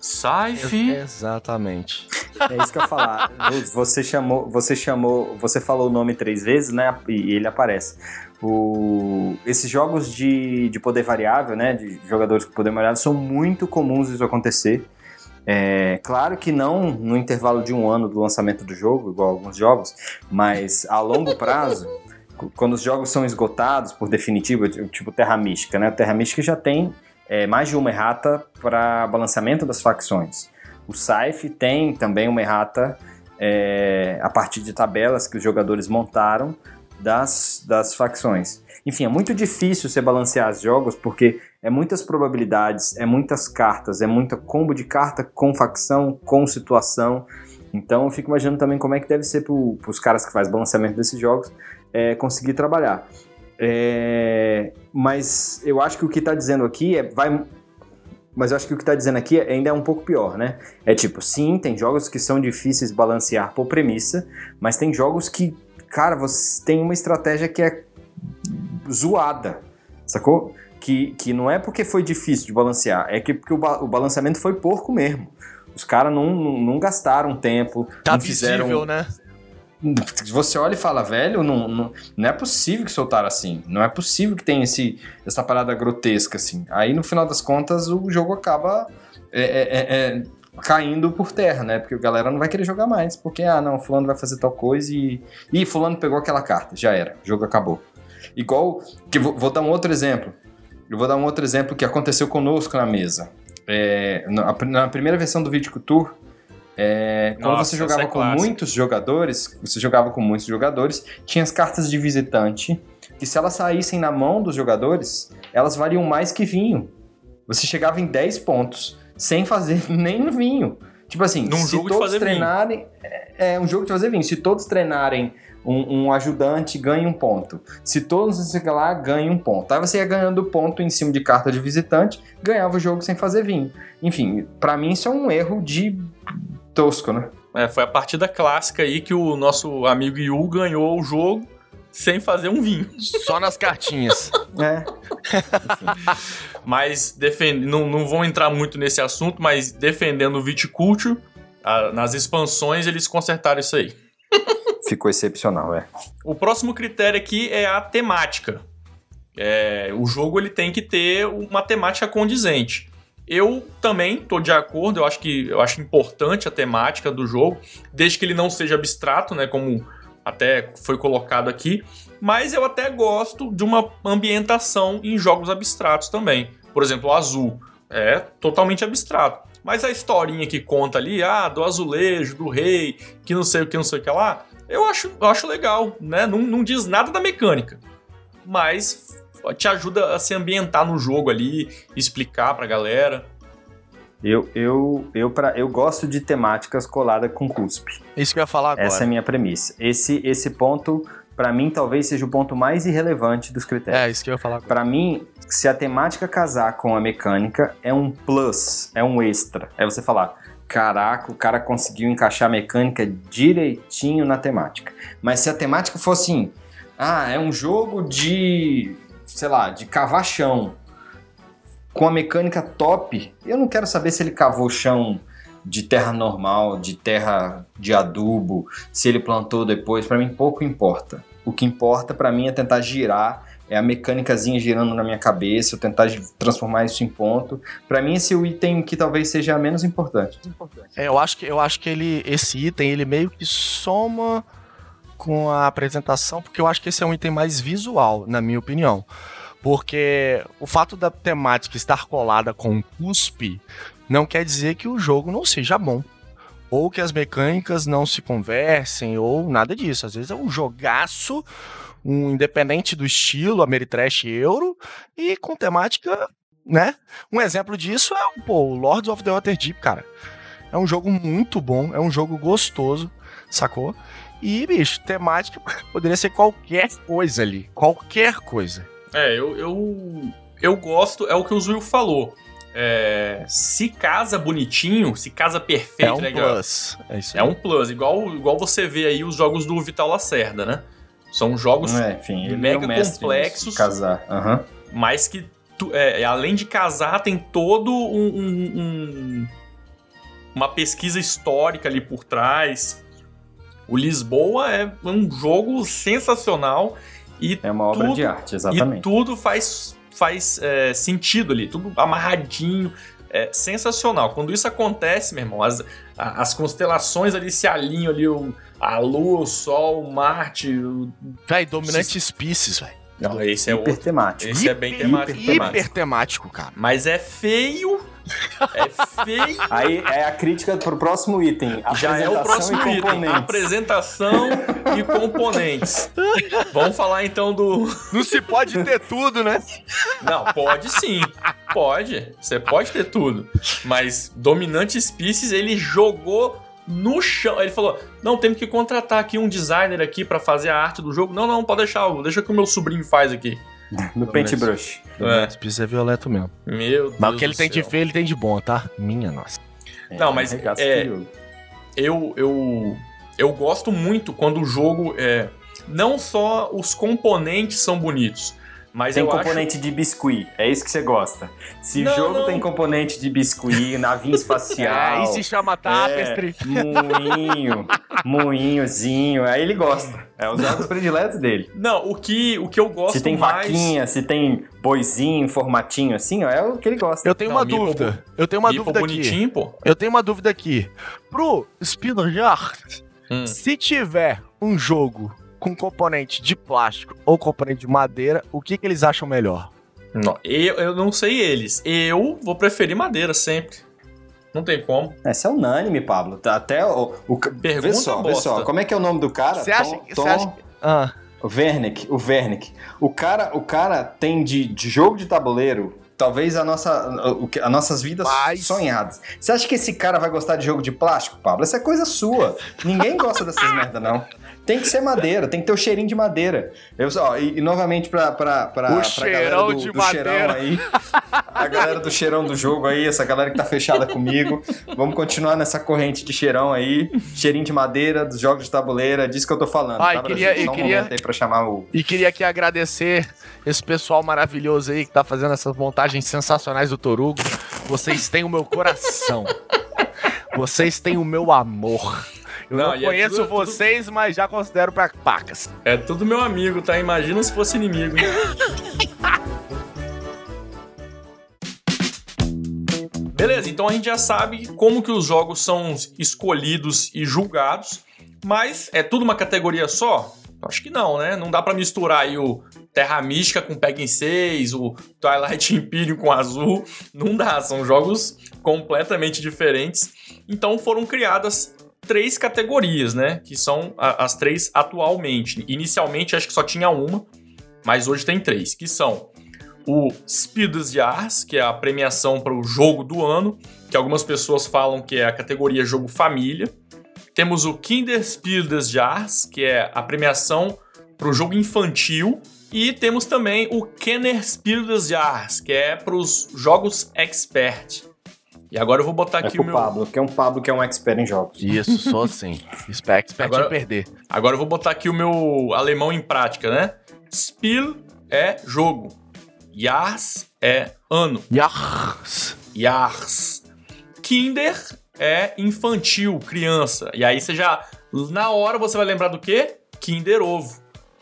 Sai, fi. Exatamente. É isso que eu ia falar. Você chamou, você chamou, você falou o nome três vezes, né? E ele aparece. O, esses jogos de, de poder variável, né? De jogadores com poder variável, são muito comuns isso acontecer. É, claro que não no intervalo de um ano do lançamento do jogo, igual alguns jogos, mas a longo prazo, quando os jogos são esgotados por definitivo, tipo Terra Mística, né? Terra Mística já tem é, mais de uma errata para balanceamento das facções. O Saif tem também uma errata é, a partir de tabelas que os jogadores montaram das, das facções. Enfim, é muito difícil você balancear os jogos porque é muitas probabilidades, é muitas cartas, é muita combo de carta com facção, com situação. Então eu fico imaginando também como é que deve ser para os caras que fazem balanceamento desses jogos é, conseguir trabalhar. É, mas eu acho que o que está dizendo aqui é vai Mas eu acho que o que tá dizendo aqui ainda é um pouco pior, né? É tipo, sim, tem jogos que são difíceis de balancear por premissa, mas tem jogos que, cara, você tem uma estratégia que é zoada, sacou? Que, que não é porque foi difícil de balancear, é que porque o, ba o balanceamento foi porco mesmo. Os caras não, não, não, gastaram tempo. Tá não visível, fizeram... né? Você olha e fala, velho, não, não, não é possível que soltaram assim. Não é possível que tenha esse, essa parada grotesca assim. Aí no final das contas o jogo acaba é, é, é, é caindo por terra, né? Porque a galera não vai querer jogar mais. Porque, ah, não, fulano vai fazer tal coisa e. Ih, fulano pegou aquela carta, já era, o jogo acabou. Igual. Que vou, vou dar um outro exemplo. Eu vou dar um outro exemplo que aconteceu conosco na mesa. É, na, na primeira versão do Vídeo Tour, é, quando Nossa, você jogava é com muitos jogadores, você jogava com muitos jogadores, tinha as cartas de visitante, que se elas saíssem na mão dos jogadores, elas valiam mais que vinho. Você chegava em 10 pontos, sem fazer nem vinho. Tipo assim, Num se todos treinarem. É, é um jogo de fazer vinho. Se todos treinarem um, um ajudante, ganha um ponto. Se todos não sei lá, ganha um ponto. Aí você ia ganhando ponto em cima de carta de visitante, ganhava o jogo sem fazer vinho. Enfim, pra mim isso é um erro de tosco, né? É, foi a partida clássica aí que o nosso amigo Yu ganhou o jogo sem fazer um vinho. Só nas cartinhas. É. Mas defend... não, não vou entrar muito nesse assunto, mas defendendo o Viticulture, a- nas expansões eles consertaram isso aí. Ficou excepcional, é. O próximo critério aqui é a temática. É, o jogo ele tem que ter uma temática condizente. Eu também tô de acordo, eu acho que eu acho importante a temática do jogo, desde que ele não seja abstrato, né, como até foi colocado aqui, mas eu até gosto de uma ambientação em jogos abstratos também. Por exemplo, o Azul é totalmente abstrato, mas a historinha que conta ali, ah, do azulejo, do rei, que não sei o que, não sei o que lá, eu acho, eu acho legal, né? Não, não diz nada da mecânica, mas te ajuda a se ambientar no jogo ali, explicar pra galera. Eu, eu, eu, pra, eu gosto de temáticas coladas com cuspe. Isso que eu ia falar agora. Essa é a minha premissa. Esse, esse ponto, pra mim, talvez seja o ponto mais irrelevante dos critérios. É, isso que eu ia falar agora. Pra mim, se a temática casar com a mecânica, é um plus, é um extra. É você falar, caraca, o cara conseguiu encaixar a mecânica direitinho na temática. Mas se a temática for assim, ah, é um jogo de, sei lá, de cavar chão, com a mecânica top, eu não quero saber se ele cavou chão de terra normal, de terra de adubo, se ele plantou depois, pra mim pouco importa. O que importa pra mim é tentar girar é a mecânicazinha girando na minha cabeça, eu tentar transformar isso em ponto. Pra mim esse é o item que talvez seja menos importante. É, eu acho que eu acho que ele esse item ele meio que soma com a apresentação, porque eu acho que esse é um item mais visual, na minha opinião. Porque o fato da temática estar colada com cuspe não quer dizer que o jogo não seja bom. Ou que as mecânicas não se conversem, ou nada disso. Às vezes é um jogaço, um independente do estilo, Ameritrash Euro, e com temática, né? Um exemplo disso é pô, o Lords of the Waterdeep, cara. É um jogo muito bom, é um jogo gostoso, sacou? E, bicho, temática poderia ser qualquer coisa ali. Qualquer coisa. É, eu, eu, eu gosto, é o que o Zuil falou. É, se casa bonitinho, se casa perfeito, é um né, plus. É isso É um plus, igual, igual você vê aí os jogos do Vital Lacerda, né? São jogos É, enfim, ele mega é complexos. casar. Aham. mas que, tu- é, além de casar, tem todo um, um- um- uma pesquisa histórica ali por trás. O Lisboa é um jogo sensacional e É uma obra Tudo- de arte, e exatamente. tudo faz, faz é, sentido ali, tudo amarradinho, é sensacional. Quando isso acontece, meu irmão, as, as constelações ali se alinham ali, o- a Lua, o Sol, o Marte. O... Véi, Dominante Species, velho. Não, esse é Hiper outro. temático. Esse é bem temático. Hiper, temático. temático, cara. Mas é feio. É feio. Aí é a crítica pro próximo item. Já é o apresentação próximo e item. componentes. Apresentação e componentes. Vamos falar então do. Não se pode ter tudo, né? Não, pode sim. Pode. Você pode ter tudo. Mas Dominante Species, ele jogou no chão. Ele falou: não, temos que contratar aqui um designer aqui pra fazer a arte do jogo. Não, não, pode deixar. Deixa que o meu sobrinho faz aqui. No paintbrush. É. Isso é violento mesmo. Meu Deus Mas o que ele tem de céu. feio, ele tem de bom, tá? Minha nossa. Não, mas, é, de jogo. eu, eu, eu gosto muito quando o jogo é. Não só os componentes são bonitos, mas Tem eu componente de biscuit, é isso que você gosta. Se Não, o jogo não. tem componente de biscuit, navinha espacial, É, e se chama tapestry. moinho, moinhozinho, aí ele gosta. É os jogos prediletos dele. acho. Não, o que, o que eu gosto Se tem mais. vaquinha, se tem boizinho, formatinho assim, ó, é o que ele gosta. Eu tenho Não, uma dúvida. Eu tenho uma dúvida aqui. bonitinho, pô. Eu tenho uma dúvida aqui. Pro Spinner Hum. se tiver um jogo com componente de plástico ou componente de madeira, o que, que eles acham melhor? Não, eu, eu não sei eles. Eu vou preferir madeira sempre. Não tem como. Esse é unânime, Pablo. Tá Até o. o ca- vê Pergunta só, vê bosta. só. Como é que é o nome do cara? Você acha, Tom- que- Tom- você acha que- Ah, O Wernick, o Wernick. O cara, o cara tem de, de jogo de tabuleiro, talvez a nossa, as nossas vidas Mas- sonhadas. Você acha que esse cara vai gostar de jogo de plástico, Pablo? Essa é coisa sua. Ninguém gosta dessas merda, não. Tem que ser madeira, tem que ter o cheirinho de madeira. Eu, ó, e, e novamente pra, pra, pra, O pra cheirão galera do, de do cheirão madeira. aí. A galera do cheirão do jogo aí, essa galera que tá fechada comigo. Vamos continuar nessa corrente de cheirão aí. Cheirinho de madeira, dos jogos de tabuleira, disso que eu tô falando. Ah, e tá, queria- Brasil? e Só um queria- aí pra chamar o, e queria aqui agradecer esse pessoal maravilhoso aí que tá fazendo essas montagens sensacionais do Torugo. Vocês têm o meu coração. Vocês têm o meu amor. Eu não, Não, é conheço tudo- tudo- vocês, mas já considero pra pacas. É tudo meu amigo, tá? Imagina se fosse inimigo. Beleza, então a gente já sabe como que os jogos são escolhidos e julgados, mas é tudo uma categoria só? Acho que não, né? Não dá pra misturar aí o Terra Mística com Peggy 6, o Twilight Imperium com Azul. Não dá, são jogos completamente diferentes. Então foram criadas três categorias, né? Que são as três atualmente. Inicialmente acho que só tinha uma, mas hoje tem três, que são o Spiel des Jahres, que é a premiação para o jogo do ano, que algumas pessoas falam que é a categoria jogo família. Temos o Kinderspiel des Jahres, que é a premiação para o jogo infantil. E temos também o Kennerspiel des Jahres, que é para os jogos expert. E agora eu vou botar É aqui o meu. Pablo, que é um Pablo que é um expert em jogos. Isso, sou assim. Expect, expect Agora- em perder. Agora eu vou botar aqui o meu alemão em prática, né? Spiel é jogo. Jahres é ano. Yars. Jahres. Kinder é infantil, criança. E aí você já, na hora você vai lembrar do quê? Kinder Ovo,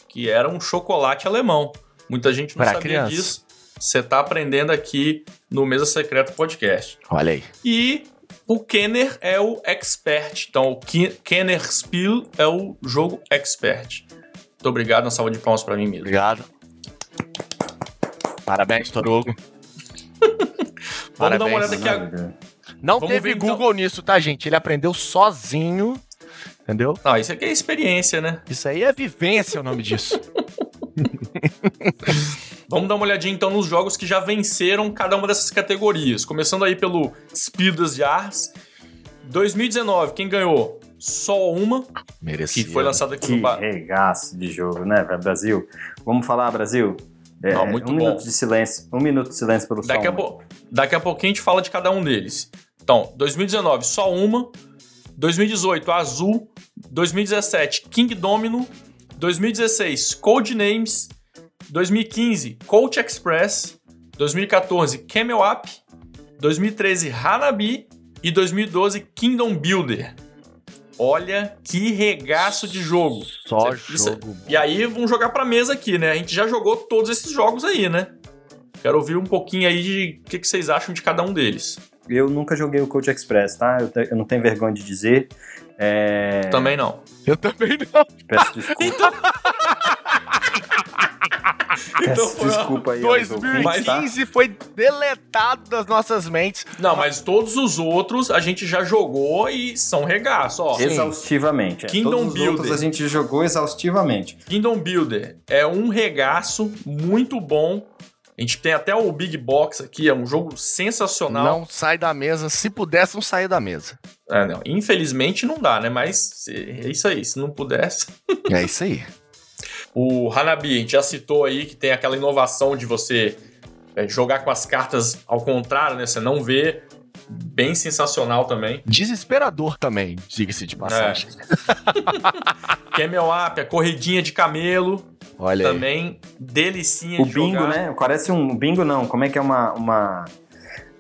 que era um chocolate alemão. Muita gente não Pra sabia criança. disso. Você tá aprendendo aqui no Mesa Secreta Podcast. Olha aí. E o Kenner é o expert. Então, o Kenner Spiel é o jogo expert. Muito obrigado, uma salva de palmas pra mim mesmo. Obrigado. Parabéns, Torugo. Vamos dar uma Parabéns. olhada aqui agora. Não Vamos teve ver, então. Google nisso, tá, gente? Ele aprendeu sozinho. Entendeu? Não, isso aqui é experiência, né? Isso aí é vivência, o nome disso. Vamos dar uma olhadinha então nos jogos que já venceram cada uma dessas categorias. Começando aí pelo Speed das Jars. 2019, quem ganhou? Só uma, que Merecido. foi lançada aqui Que no Ba- regaço de jogo, né, velho? Brasil? Vamos falar, Brasil? É, Não, muito um bom. minuto de silêncio. Um minuto de silêncio pelo Daqui a, po- Daqui a pouquinho a gente fala de cada um deles. Então, 2019, só uma. 2018, Azul. 2017, King Domino. 2016, Codenames. 2015, Coach Express. 2014, Camel Up. 2013, Hanabi. E 2012, Kingdom Builder. Olha que regaço de jogo. Só Isso- isso- jogo. bom. E aí, vamos jogar pra mesa aqui, né? A gente já jogou todos esses jogos aí, né? Quero ouvir um pouquinho aí de o que, que vocês acham de cada um deles. Eu nunca joguei o Coach Express, tá? Eu, te- eu não tenho vergonha de dizer. É... Também não. Eu também não. Peço desculpa. Então Peço foi uma- desculpa aí. aos ouvintes, tá? 2015 foi deletado das nossas mentes. Não, mas todos os outros a gente já jogou e são regaço, ó. Exaustivamente. é. Kingdom Todos os Builder. outros a gente jogou exaustivamente. Kingdom Builder é um regaço muito bom. A gente tem até o Big Box aqui, é um jogo sensacional. Não sai da mesa. Se pudesse, não sair da mesa. É, não, Infelizmente não dá, né? Mas é isso aí, se não pudesse. É isso aí. O Hanabi, a gente já citou aí que tem aquela inovação de você é, jogar com as cartas ao contrário, né? Você não vê. Bem sensacional também. Desesperador também, diga-se de passagem. É. Camel Up, a corridinha de camelo. Olha também, aí. delicinha o de bingo, jogar. né? Parece um bingo, não. Como é que é uma. uma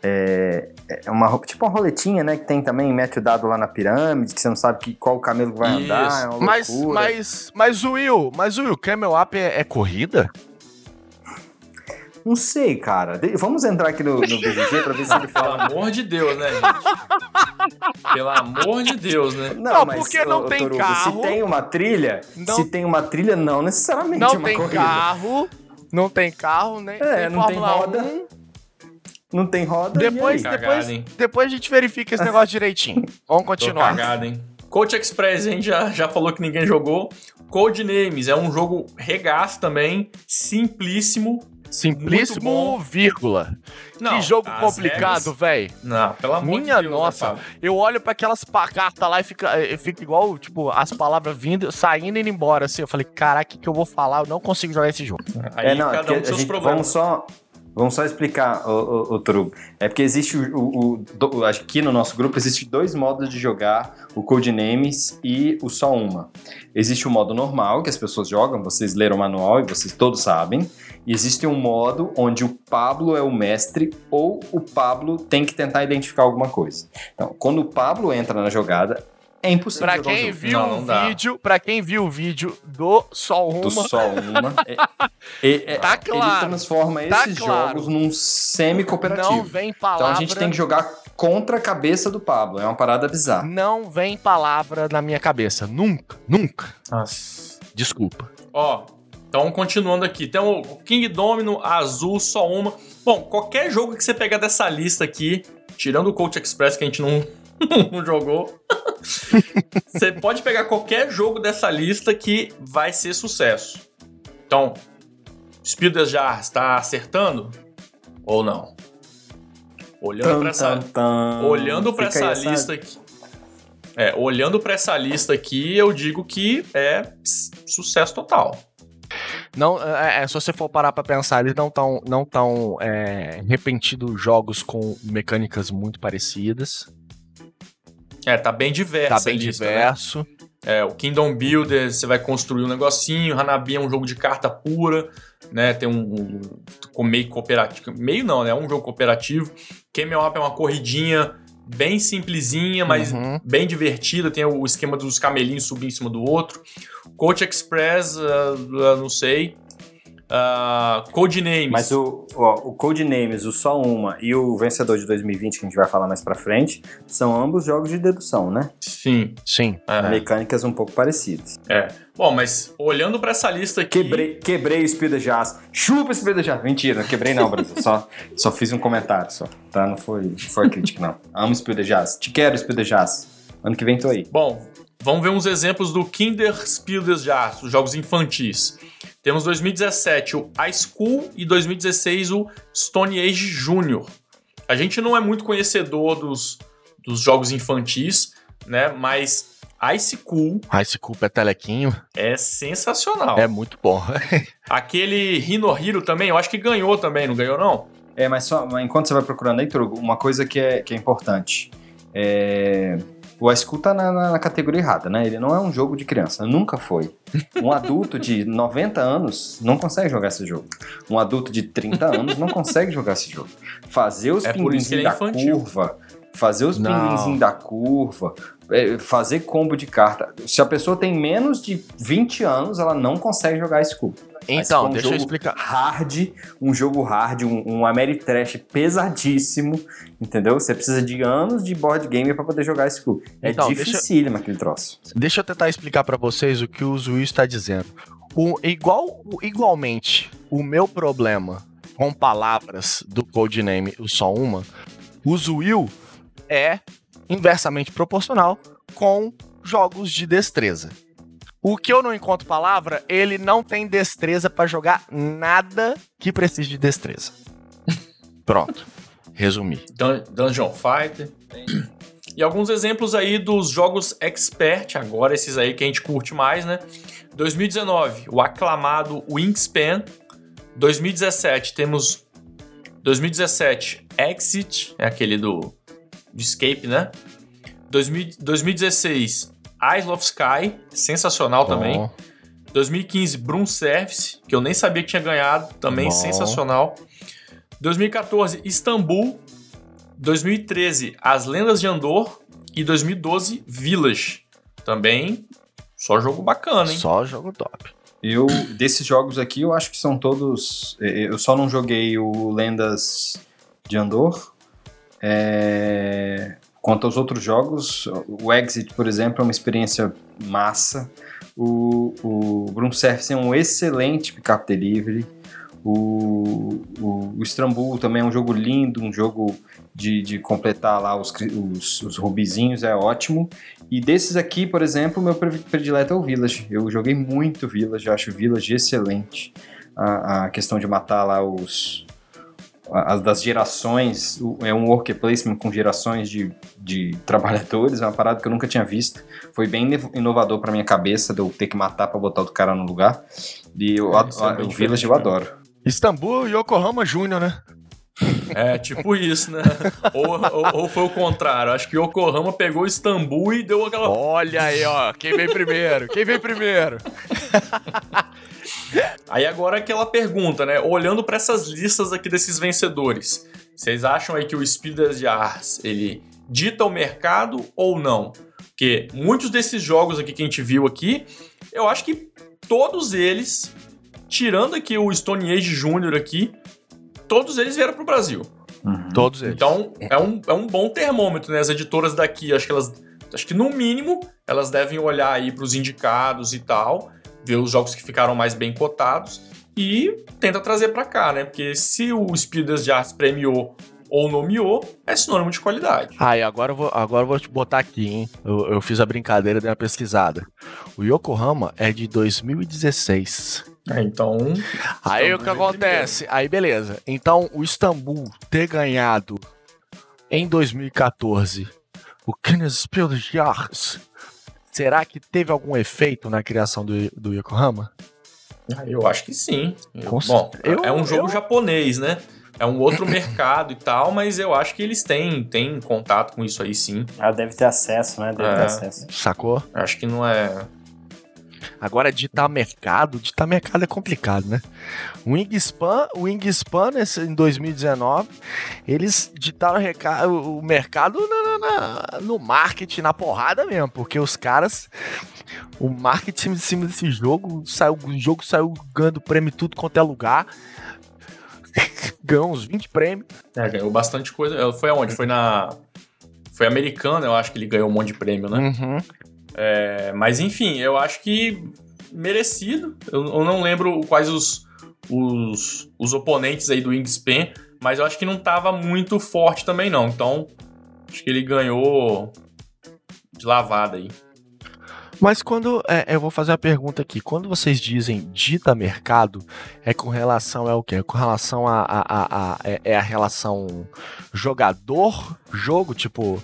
é, é uma tipo uma roletinha, né? Que tem também, mete o dado lá na pirâmide, que você não sabe que, qual camelo vai Isso. andar. É uma mas, mas, mas, Will, mas Will, Camel Up é, é corrida? Não sei, cara. De- Vamos entrar aqui no, no BGG pra ver se ele Pelo fala. amor de Deus, né, gente? Pelo amor de Deus, né? Não, porque não tem Torugo, carro. Se tem uma trilha, Não- se tem uma trilha, não necessariamente Não uma tem corrida. carro, não tem carro, nem É, nem não tem Fórmula roda. 1. Não tem roda. Depois, depois, hein? depois a gente verifica esse negócio direitinho. Vamos Tô continuar. cagado, hein? Coach Express, a gente já, já falou que ninguém jogou. Codenames é um jogo regaço também, simplíssimo. Simplíssimo, Muito bom. vírgula. Não, que jogo as complicado, velho. Não, pelo amor Minha de Deus. nossa. né? Eu olho pra aquelas cartas lá e fica, eh, fica igual, tipo, as palavras vindo, saindo e indo embora. Assim, eu falei, caraca, o que, que eu vou falar? Eu não consigo jogar esse jogo. Aí é, não, é cada porque um seus gente- problemas. Vamos só, vamos só explicar, o, o, o Torugo. É porque existe o, o, Aqui no nosso grupo existe dois modos de jogar o Codenames e o Só Uma. Existe o modo normal, que as pessoas jogam, vocês leram o manual e vocês todos sabem. E existe um modo onde o Pablo é o mestre ou o Pablo tem que tentar identificar alguma coisa. Então, quando o Pablo entra na jogada, é impossível Pra quem viu Não, o não vídeo, para quem viu o vídeo do Sol do Uma, só uma. É- é- é- Tá claro, Ele transforma tá esses claro. jogos num semi-cooperativo. não vem palavra. Então a gente tem que jogar contra a cabeça do Pablo. É uma parada bizarra. Não vem palavra na minha cabeça. Nunca, nunca. Nossa. Desculpa. Ó, então continuando aqui. Tem o King Domino, azul, só uma. Bom, qualquer jogo que você pegar dessa lista aqui, tirando o Coach Express que a gente não, não jogou, você pode pegar qualquer jogo dessa lista que vai ser sucesso. Então, Speed já está acertando ou não? Olhando para essa, tan. olhando para essa lista aqui. É, olhando para essa lista aqui, eu digo que é sucesso total. Não, é, é, se você for parar pra pensar, eles não estão não tão, é, repetindo jogos com mecânicas muito parecidas. É, tá bem diverso. Tá bem diverso. É, o Kingdom Builder, você vai construir um negocinho. Hanabi é um jogo de carta pura, né? Tem um, um, meio cooperativo. Meio não, né? É um jogo cooperativo. Camel Up é uma corridinha bem simplesinha, mas Uhum. bem divertida. Tem o esquema dos camelinhos subir em cima do outro. Coach Express, ah, ah, não sei. Ah, Codenames. Mas o, ó, o Codenames, o Só Uma e o Vencedor de 2020, que a gente vai falar mais pra frente, são ambos jogos de dedução, né? Sim. Sim. é. Mecânicas um pouco parecidas. É. Bom, mas olhando pra essa lista aqui. Quebrei, quebrei o Speed Jazz. Chupa o Speed Jazz. Mentira, não quebrei não, Brasil. Só, só fiz um comentário só. Tá? Não foi, não foi crítica, não. Amo Speed Jazz. Te quero, Speed Jazz. Ano que vem tô aí. Bom, vamos ver uns exemplos do Kinder Spieldes já, os jogos infantis. Temos 2017 o High School e 2016 o Stone Age Junior. A gente não é muito conhecedor dos, dos jogos infantis, né? Mas Ice Cool Ice Culpa é telequinho. é sensacional. É muito bom. Aquele Hino Hiro também, eu acho que ganhou também, não ganhou não? É, mas só enquanto você vai procurando aí, Trugo, uma coisa que é, que é importante. É, O Ice Cool tá na, na- na categoria errada, né? Ele não é um jogo de criança, nunca foi. Um adulto de 90 anos não consegue jogar esse jogo. Um adulto de 30 anos não consegue jogar esse jogo. Fazer os É pinguinzinhos é da infantil. curva, fazer os Não. pinguinzinhos da curva, fazer combo de carta. Se a pessoa tem menos de 20 anos, ela não consegue jogar. Mas Então, foi um deixa eu explicar. Hard, um jogo hard, um, um Ameritrash pesadíssimo, entendeu? Você precisa de anos de board game pra poder jogar esse jogo. É Então, deixa- dificílimo aquele troço. Deixa eu tentar explicar pra vocês o que o Zuil está dizendo. O, igual, igualmente, o meu problema com palavras do codename o só uma, o Zuil é inversamente proporcional com jogos de destreza. O que eu não encontro palavra, ele não tem destreza pra jogar nada que precise de destreza. Pronto. Resumi. Dun- Dungeon Fighter. E alguns exemplos aí dos jogos expert, agora esses aí que a gente curte mais, né? 2019, o aclamado Wingspan. 2017, temos 2017 Exit, é aquele do, do Escape, né? 2016 Isle of Sky, sensacional Bom. também. 2015 Broom Service, que eu nem sabia que tinha ganhado, também Bom. sensacional. 2014 Istambul, 2013 As Lendas de Andor e 2012 Village. Também só jogo bacana, hein? Só jogo top. Eu, desses jogos aqui, eu acho que são todos. É, é, eu só não joguei o Lendas de Andor. É... Quanto aos outros jogos, o Exit, por exemplo, é uma experiência massa. O, o Broom Surface é um excelente pick-up delivery. O, o, o Istanbul também é um jogo lindo, um jogo de, de completar lá os, os, os rubizinhos, é ótimo. E desses aqui, por exemplo, meu predileto é o Village. Eu joguei muito Village, eu acho Village excelente. A, a questão de matar lá os. As das gerações, é um work placement com gerações de, de trabalhadores, é uma parada que eu nunca tinha visto. Foi bem inovador para minha cabeça, de eu ter que matar para botar outro cara no lugar. E eu, é, a, o Village eu adoro. Istambul e Yokohama Júnior, né? É, tipo isso, né? Ou, ou, ou, foi o contrário. Acho que Yokohama pegou Istambul e deu aquela. Olha aí, ó. Quem vem primeiro? Quem vem primeiro? aí agora aquela pergunta, né? Olhando para essas listas aqui desses vencedores, vocês acham aí que o Speed de Ars ele dita o mercado ou não? Porque muitos desses jogos aqui que a gente viu aqui, eu acho que todos eles, tirando aqui o Stone Age Júnior aqui, todos eles vieram pro Brasil. Uhum. Todos eles. Então, é um, é um bom termômetro, né? As editoras daqui, acho que elas. Acho que no mínimo elas devem olhar aí pros indicados e tal, ver os jogos que ficaram mais bem cotados e tenta trazer para cá, né? Porque se o Speeders de Arts premiou ou nomeou, é sinônimo de qualidade. Ah, e agora eu vou, agora eu vou te botar aqui, hein? Eu, eu fiz a brincadeira, dei uma pesquisada. O Yokohama é de 2016. É, então. Aí o que acontece? Aí beleza. Então o Istambul ter ganhado em 2014 o Kinderspiel des Jahres, será que teve algum efeito na criação do, do Yokohama? Ah, eu acho que sim. Eu, bom, eu, é um jogo eu... japonês, né? É um outro mercado e tal, mas eu acho que eles têm, têm contato com isso aí sim. Ah, deve ter acesso, né? Deve é. ter acesso. Sacou? Acho que não é. Agora, ditar mercado, ditar mercado é complicado, né? O Wingspan, o Wingspan nesse, em 2019, eles ditaram o mercado na, na, no marketing, na porrada mesmo, porque os caras. O marketing em cima desse jogo, saiu, o jogo saiu ganhando prêmio tudo quanto é lugar. Ganhou uns 20 prêmios. É, ganhou bastante coisa. Foi aonde? Foi na. Foi americana, eu acho que ele ganhou um monte de prêmio, né? Uhum. É, mas enfim, eu acho que merecido. Eu, eu não lembro quais os, os, os, oponentes aí do Wingspan, mas eu acho que não estava muito forte também não. Então, acho que ele ganhou de lavada aí. Mas quando. É, eu vou fazer a pergunta aqui. Quando vocês dizem dita mercado, é com relação ao quê? É com relação a. a, a, a é, é a relação jogador-jogo? Tipo,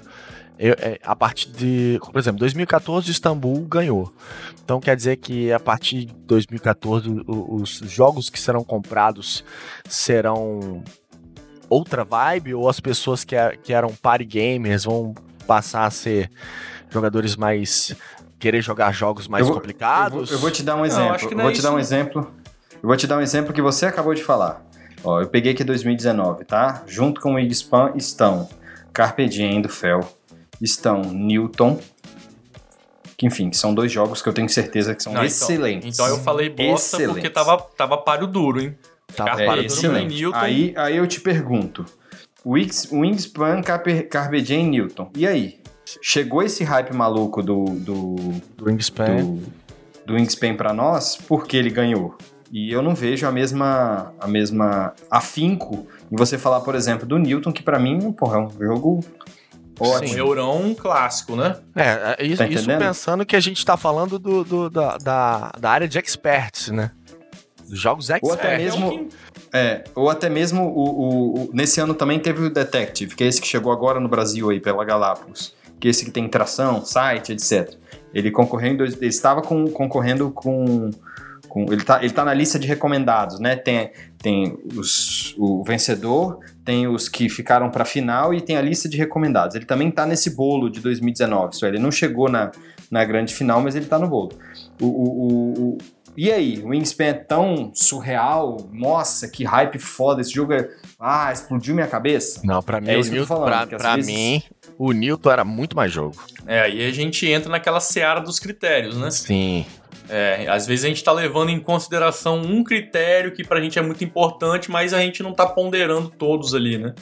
eu, é, a partir de, por exemplo, 2014 Istambul ganhou. Então quer dizer que a partir de 2014 os jogos que serão comprados serão outra vibe ou as pessoas que, que eram party gamers vão passar a ser jogadores mais querer jogar jogos mais eu vou, complicados? Eu vou, eu vou, te dar um exemplo. Não, eu vou é te isso. dar um exemplo. Eu vou te dar um exemplo que você acabou de falar. Ó, eu peguei aqui 2019, tá? Junto com o Wingspan estão Carpe Diem do Fel, estão Newton, que enfim, que são dois jogos que eu tenho certeza que são Não, então, excelentes. Então, então, eu falei bosta excelentes. porque tava, tava páreo duro, hein? Tava é, páreo duro Newton. Aí, aí eu te pergunto, Wings, Wingspan, Carpe, Carpe Diem Newton, e aí? Chegou esse hype maluco do... Do, do Wingspan. Do, do Wingspan pra nós, porque ele ganhou. E eu não vejo a mesma, a mesma afinco em você falar, por exemplo, do Newton, que para mim, porra, é um jogo Ótimo. Um eurão clássico, né? É, é isso, tá isso pensando que a gente tá falando do, do da, da, da, área de experts, né? Dos jogos experts. Ou até mesmo, é, ou até mesmo o, o, o, nesse ano também teve o Detective, que é esse que chegou agora no Brasil aí pela Galápagos. que esse que tem tração, site, etc. Ele concorrendo, ele estava com, concorrendo com, com ele está ele tá na lista de recomendados, né? Tem, tem os, o vencedor, tem os que ficaram para a final e tem a lista de recomendados. Ele também está nesse bolo de 2019, só ele não chegou na, na grande final, mas ele está no bolo. O, o, o, e aí, o Wingspan é tão surreal? Nossa, que hype foda, esse jogo é... Ah, explodiu minha cabeça. Não, pra mim, é o Newton, falando, pra, pra vezes... mim, o Newton era muito mais jogo. É, aí a gente entra naquela seara dos critérios, né? Sim. É, às vezes a gente tá levando em consideração um critério que pra gente é muito importante, mas a gente não tá ponderando todos ali, né?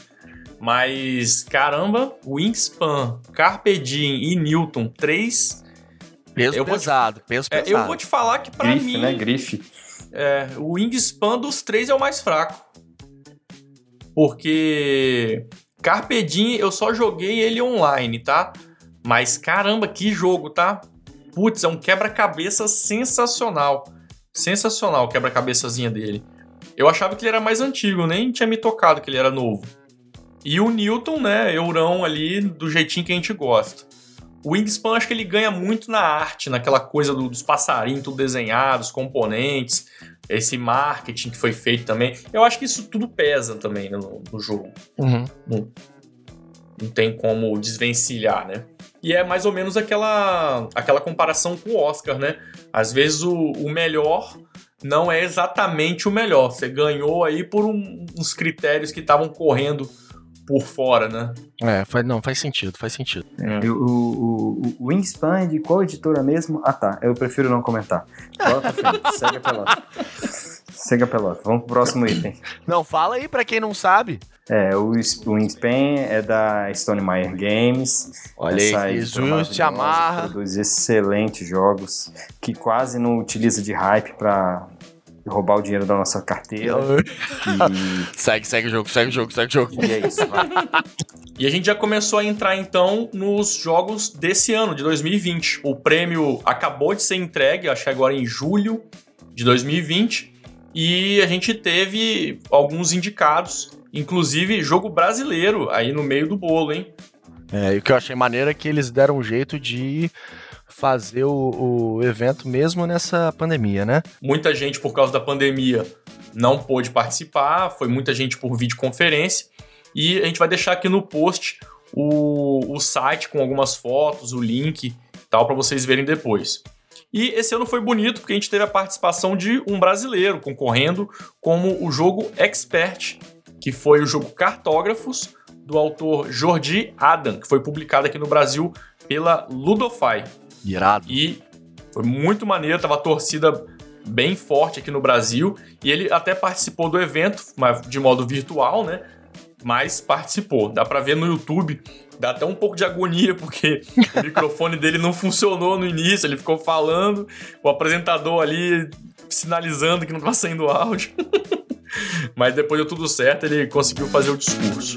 Mas, caramba, Wingspan, Carpe Diem e Newton, três Peso eu pesado, te, peso é, pesado. eu vou te falar que pra Grife, mim... né? Grife. É, o Wingspan dos três é o mais fraco. Porque... Carpe Diem, eu só joguei ele online, tá? Mas caramba, que jogo, tá? Putz, é um quebra-cabeça sensacional. Sensacional o quebra-cabeçazinha dele. Eu achava que ele era mais antigo, nem tinha me tocado que ele era novo. E o Newton, né, Eurão ali, do jeitinho que a gente gosta. O Wingspan acho que ele ganha muito na arte, naquela coisa do, dos passarinhos tudo desenhados, os componentes, esse marketing que foi feito também. Eu acho que isso tudo pesa também né, no, no, jogo. Uhum. Não, não tem como desvencilhar, né? E é mais ou menos aquela, aquela comparação com o Oscar, né? Às vezes o, o melhor não é exatamente o melhor. Você ganhou aí por um, uns critérios que estavam correndo por fora, né? É, faz, não, faz sentido, faz sentido. É. O, o, o, Wingspan é de qual editora mesmo? Ah tá, eu prefiro não comentar. Pra frente, segue a pelota. Segue a pelota, vamos pro próximo item. Não, fala aí pra quem não sabe. É, o, o Wingspan é da Stone Meyer Games. Olha aí, Jesus te amarra. Produz excelentes jogos que quase não utiliza de hype pra roubar o dinheiro da nossa carteira. e... segue, segue o jogo, segue o jogo, segue o jogo. E é isso, vai. E a gente já começou a entrar então nos jogos desse ano, de 2020. O prêmio acabou de ser entregue, acho que agora em julho de 2020. E a gente teve alguns indicados, inclusive jogo brasileiro aí no meio do bolo, hein? É, e o que eu achei maneiro é que eles deram um jeito de fazer o, o evento mesmo nessa pandemia, né? Muita gente, por causa da pandemia, não pôde participar, foi muita gente por videoconferência. E a gente vai deixar aqui no post o, o site com algumas fotos, o link tal, para vocês verem depois. E esse ano foi bonito porque a gente teve a participação de um brasileiro concorrendo como o jogo Expert, que foi o jogo Cartógrafos, do autor Jordi Adam, que foi publicado aqui no Brasil pela Ludofy. Irado. E foi muito maneiro, tava a torcida bem forte aqui no Brasil. E ele até participou do evento, mas de modo virtual, né? Mas participou. Dá pra ver no YouTube. Dá até um pouco de agonia, porque o microfone dele não funcionou no início. Ele ficou falando, o apresentador ali sinalizando que não tava saindo áudio. mas depois deu tudo certo, ele conseguiu fazer o discurso.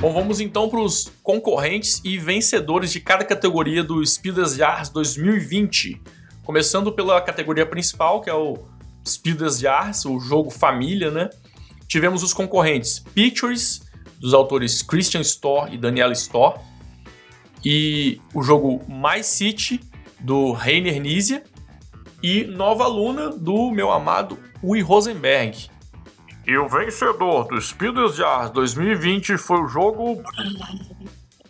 Bom, vamos então para os concorrentes e vencedores de cada categoria do Spiel des Jahres 2020. Começando pela categoria principal, que é o Spiel des Jahres, o jogo família, né? Tivemos os concorrentes Pictures, dos autores Christian Storr e Daniela Storr, e o jogo My City, do Rainer Nizia, e Nova Luna, do meu amado Ui Rosenberg. E o vencedor do Speed Jars 2020 foi o jogo.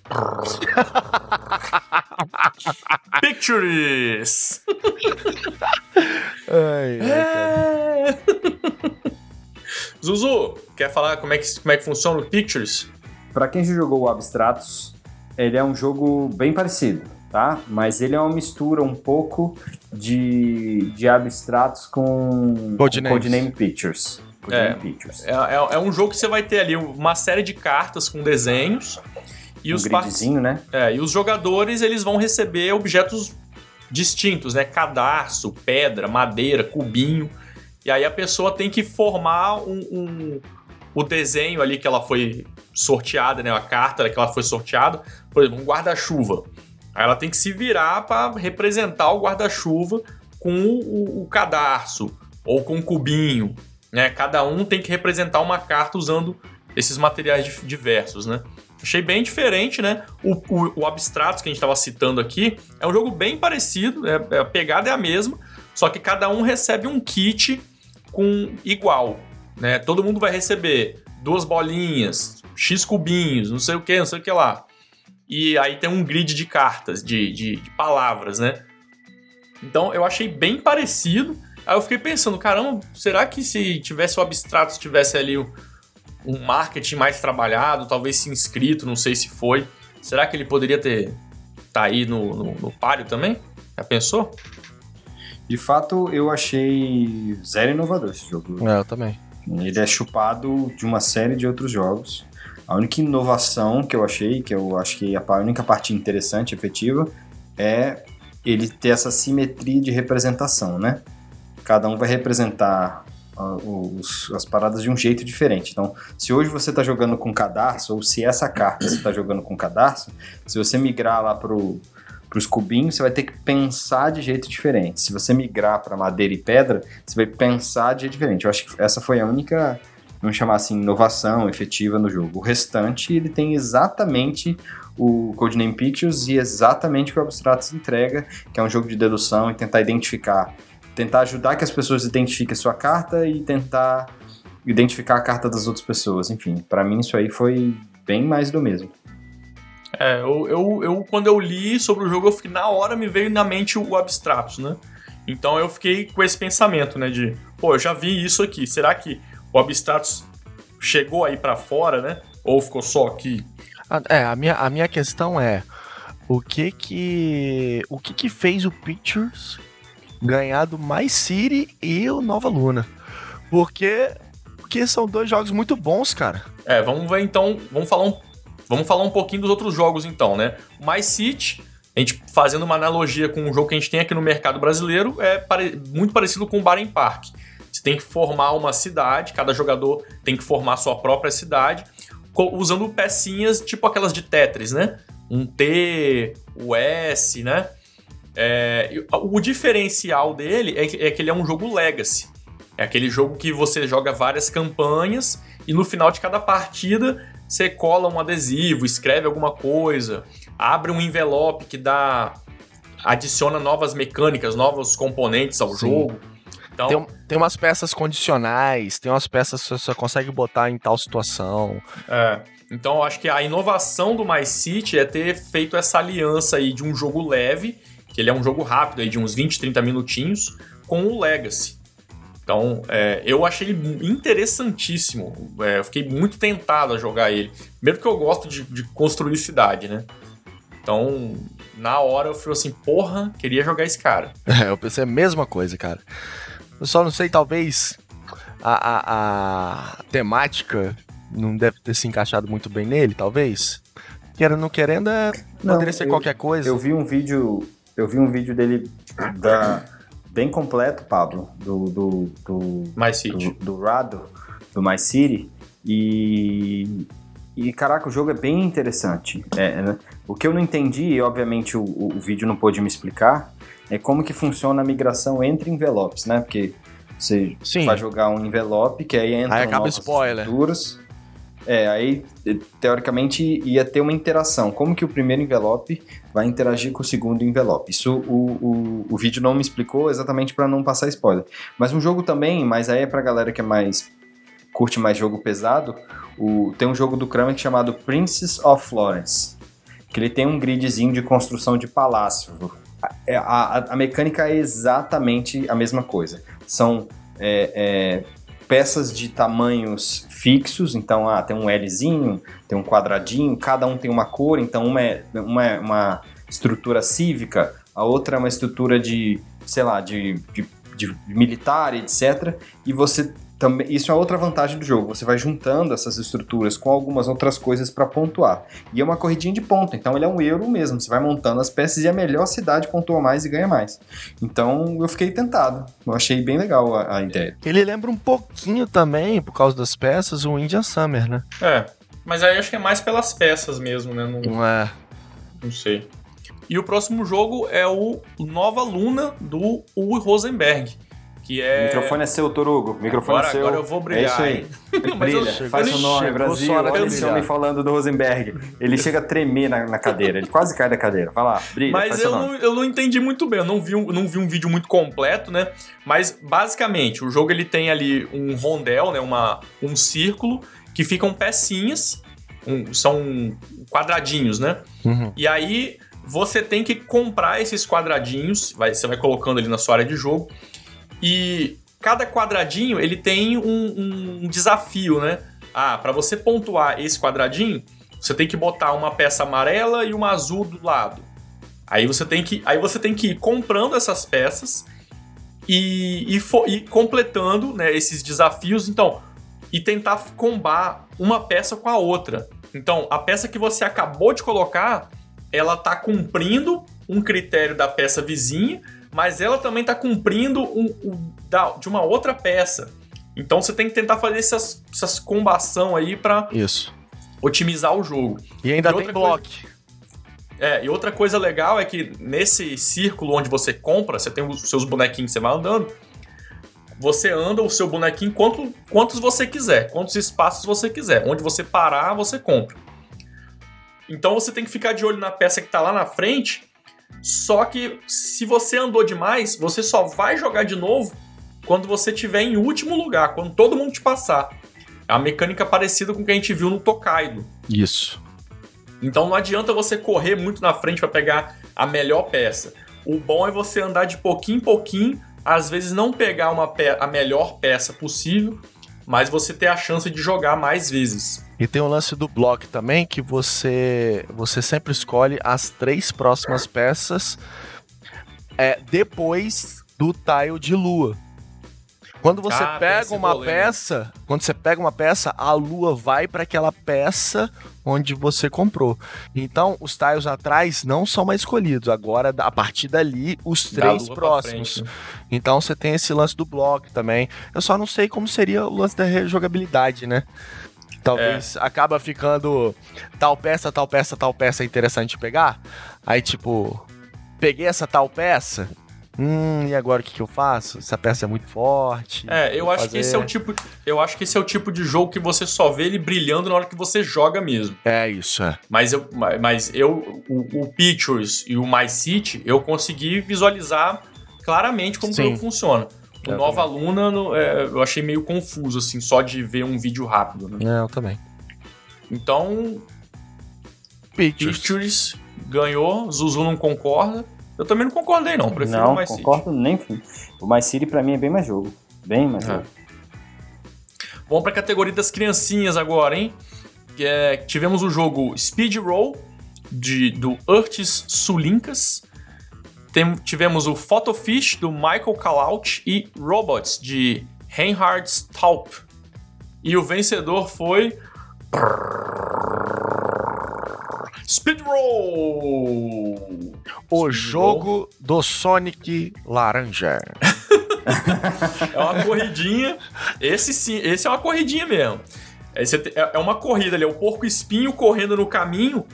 Pictures! ai, ai, é... Zuzu, quer falar como é que, como é que funciona o Pictures? Para quem já jogou o Abstratos, ele é um jogo bem parecido, tá? Mas ele é uma mistura um pouco de, de Abstratos com Codename, Codename Pictures. É, é, é, é, um jogo que você vai ter ali uma série de cartas com desenhos. E um os gridzinho, né? É, e os jogadores eles vão receber objetos distintos, né? Cadarço, pedra, madeira, cubinho. E aí a pessoa tem que formar um, um o desenho ali que ela foi sorteada, né? A carta que ela foi sorteada, por exemplo, um guarda-chuva. Aí ela tem que se virar para representar o guarda-chuva com o, o, cadarço ou com o cubinho. Né? Cada um tem que representar uma carta usando esses materiais diversos, né? Achei bem diferente, né? O, o, o Abstratos que a gente estava citando aqui é um jogo bem parecido, é, a pegada é a mesma, só que cada um recebe um kit com igual, né? Todo mundo vai receber duas bolinhas, X cubinhos, não sei o que, não sei o que lá. E aí tem um grid de cartas, de, de, de palavras, né? Então eu achei bem parecido. Aí eu fiquei pensando, caramba, será que se tivesse o Abstratos, tivesse ali um, um marketing mais trabalhado, talvez se inscrito, não sei se foi, será que ele poderia ter tá aí no, no, no páreo também? Já pensou? De fato, eu achei zero inovador esse jogo. É, eu também. Ele é chupado de uma série de outros jogos. A única inovação que eu achei, que eu acho que a única parte interessante, efetiva, é ele ter essa simetria de representação, né? Cada um vai representar uh, os, as paradas de um jeito diferente. Então, se hoje você está jogando com cadarço, ou se essa carta você está jogando com cadarço, se você migrar lá para os cubinhos, você vai ter que pensar de jeito diferente. Se você migrar para madeira e pedra, você vai pensar de jeito diferente. Eu acho que essa foi a única vamos chamar assim, inovação efetiva no jogo. O restante, ele tem exatamente o Codename Pictures e exatamente o que o Abstratos entrega, que é um jogo de dedução e tentar identificar, tentar ajudar que as pessoas identifiquem a sua carta e tentar identificar a carta das outras pessoas. Enfim, para mim isso aí foi bem mais do mesmo. É, eu, eu, eu, quando eu li sobre o jogo, eu fiquei, na hora me veio na mente o Abstratos, né? Então eu fiquei com esse pensamento, né, de, pô, eu já vi isso aqui, será que o Abstratos chegou aí para fora, né? Ou ficou só aqui? É, a minha, a minha questão é o que que o que que fez o Pictures ganhar do My City e o Nova Luna? Porque porque são dois jogos muito bons, cara. É, vamos ver então, vamos falar um, vamos falar um pouquinho dos outros jogos então, né? O My City a gente fazendo uma analogia com um jogo que a gente tem aqui no mercado brasileiro, é pare muito parecido com o Baden Park. Tem que formar uma cidade, cada jogador tem que formar sua própria cidade, usando pecinhas tipo aquelas de Tetris, né? Um T, o S, né? É, o diferencial dele é que, é que ele é um jogo legacy. É aquele jogo que você joga várias campanhas e no final de cada partida você cola um adesivo, escreve alguma coisa, abre um envelope que dá adiciona novas mecânicas, novos componentes ao Sim. jogo. Então, tem, tem umas peças condicionais, tem umas peças que você consegue botar em tal situação. É. Então eu acho que a inovação do My City é ter feito essa aliança aí de um jogo leve, que ele é um jogo rápido aí de uns 20, 30 minutinhos, com o Legacy. Então, é, eu achei interessantíssimo. É, eu fiquei muito tentado a jogar ele. Primeiro que eu gosto de, de, construir cidade, né? Então, na hora eu fui assim, porra, queria jogar esse cara. É, eu pensei a mesma coisa, cara. Eu só não sei, talvez a, a, a temática não deve ter se encaixado muito bem nele, talvez. Querendo não querendo, é, não, poderia ser eu, qualquer coisa. Eu vi um vídeo, eu vi um vídeo dele da, bem completo, Pablo, do do do, My City. do, do Rado, do My City e e caraca, o jogo é bem interessante. É, né? O que eu não entendi, e obviamente o, o, vídeo não pôde me explicar, é como que funciona a migração entre envelopes, né? Porque você Sim. vai jogar um envelope, que aí entra aí acaba spoiler. estruturas. É, aí teoricamente ia ter uma interação. Como que o primeiro envelope vai interagir com o segundo envelope? Isso o, o, o vídeo não me explicou exatamente para não passar spoiler. Mas um jogo também, mas aí é pra galera que é mais curte mais jogo pesado, o, tem um jogo do Kramer chamado Princess of Florence, que ele tem um gridzinho de construção de palácio. É, a, a, a, mecânica é exatamente a mesma coisa. São é, é, peças de tamanhos fixos, então ah, tem um Lzinho, tem um quadradinho, cada um tem uma cor, então uma é uma, é uma estrutura cívica, a outra é uma estrutura de, sei lá, de, de, de militar, etc. E você também, isso é outra vantagem do jogo. Você vai juntando essas estruturas com algumas outras coisas para pontuar. E é uma corridinha de ponto, então ele é um euro mesmo. Você vai montando as peças e a melhor cidade pontua mais e ganha mais. Então eu fiquei tentado. Eu achei bem legal a, a ideia. Ele lembra um pouquinho também, por causa das peças, o Indian Summer, né? É. Mas aí acho que é mais pelas peças mesmo, né? Não, não é. Não sei. E o próximo jogo é o Nova Luna do Uwe Rosenberg Que O é. microfone é seu, Torugo. O microfone Agora- é seu. agora eu vou brilhar, É isso aí. Brilha, faz eu não- nome, Brasil. Olha esse homem falando do Rosenberg. Ele chega a tremer na, na cadeira. Ele quase cai da cadeira. Vai lá, brilha, Mas eu nome. não, eu não entendi muito bem, eu não vi, um, não vi um vídeo muito completo, né? Mas basicamente, o jogo ele tem ali um rondel, né? Uma, um círculo que ficam pecinhas, um- são quadradinhos, né? Uhum. E aí você tem que comprar esses quadradinhos, vai- você vai colocando ali na sua área de jogo. E cada quadradinho ele tem um, um desafio, né? Ah, para você pontuar esse quadradinho, você tem que botar uma peça amarela e uma azul do lado. Aí você tem que, aí você tem que ir comprando essas peças e, e, e completando né, esses desafios. Então, e tentar combar uma peça com a outra. Então, a peça que você acabou de colocar, ela tá cumprindo um critério da peça vizinha, mas ela também tá cumprindo um, um- da- de uma outra peça. Então você tem que tentar fazer essas, essas combação aí Isso. otimizar o jogo. E ainda E tem bloco. É, e outra coisa legal é que nesse círculo onde você compra, você tem os seus bonequinhos que você vai andando, você anda o seu bonequinho quanto, quantos você quiser, quantos espaços você quiser. Onde você parar, você compra. Então você tem que ficar de olho na peça que tá lá na frente. Só que se você andou demais, você só vai jogar de novo quando você estiver em último lugar, quando todo mundo te passar. É uma mecânica parecida com o que a gente viu no Tokaido. Isso. Então não adianta você correr muito na frente para pegar a melhor peça. O bom é você andar de pouquinho em pouquinho, às vezes não pegar uma a melhor peça possível, mas você ter a chance de jogar mais vezes. E tem o lance do bloco também, que você você sempre escolhe as três próximas peças é, depois do tile de lua. Quando você Ah, pega uma rolê, né? peça, quando você pega uma peça, a lua vai para aquela peça onde você comprou. Então, os tiles atrás não são mais escolhidos. Agora, a partir dali, os três próximos. frente, né? Então você tem esse lance do bloco também. Eu só não sei como seria o lance da rejogabilidade, né? Talvez É. acaba ficando tal peça, tal peça, tal peça é interessante pegar. Aí, tipo, peguei essa tal peça. Hum, e agora o que, que eu faço? Essa peça é muito forte. É, eu acho que esse é o fazer- tipo, eu acho que esse é o tipo de jogo que você só vê ele brilhando na hora que você joga mesmo. É isso, é. Mas eu, mas eu o, o Pictures e o My City, eu consegui visualizar claramente como que o jogo funciona. O Eu Nova Luna, no- é, eu achei meio confuso, assim, só de ver um vídeo rápido, né? É, eu também. Então, Pictures. Pictures ganhou, Zuzu não concorda. Eu também não concordei, não. Prefiro não, o My City. concordo nem. O My City pra mim é bem mais jogo. Bem mais É. jogo. Vamos pra categoria das criancinhas agora, hein? É, tivemos o jogo Speed Roll, de, do Urtis Sulincas. Tem- tivemos o Photofish, do Michael Kalaut. E Robots, de Reinhard Staup. E o vencedor foi... Speed Roll! O Speed jogo do Sonic Laranja. É uma corridinha. Esse sim, esse é uma corridinha mesmo. Esse é é uma corrida ali, é o porco espinho correndo no caminho.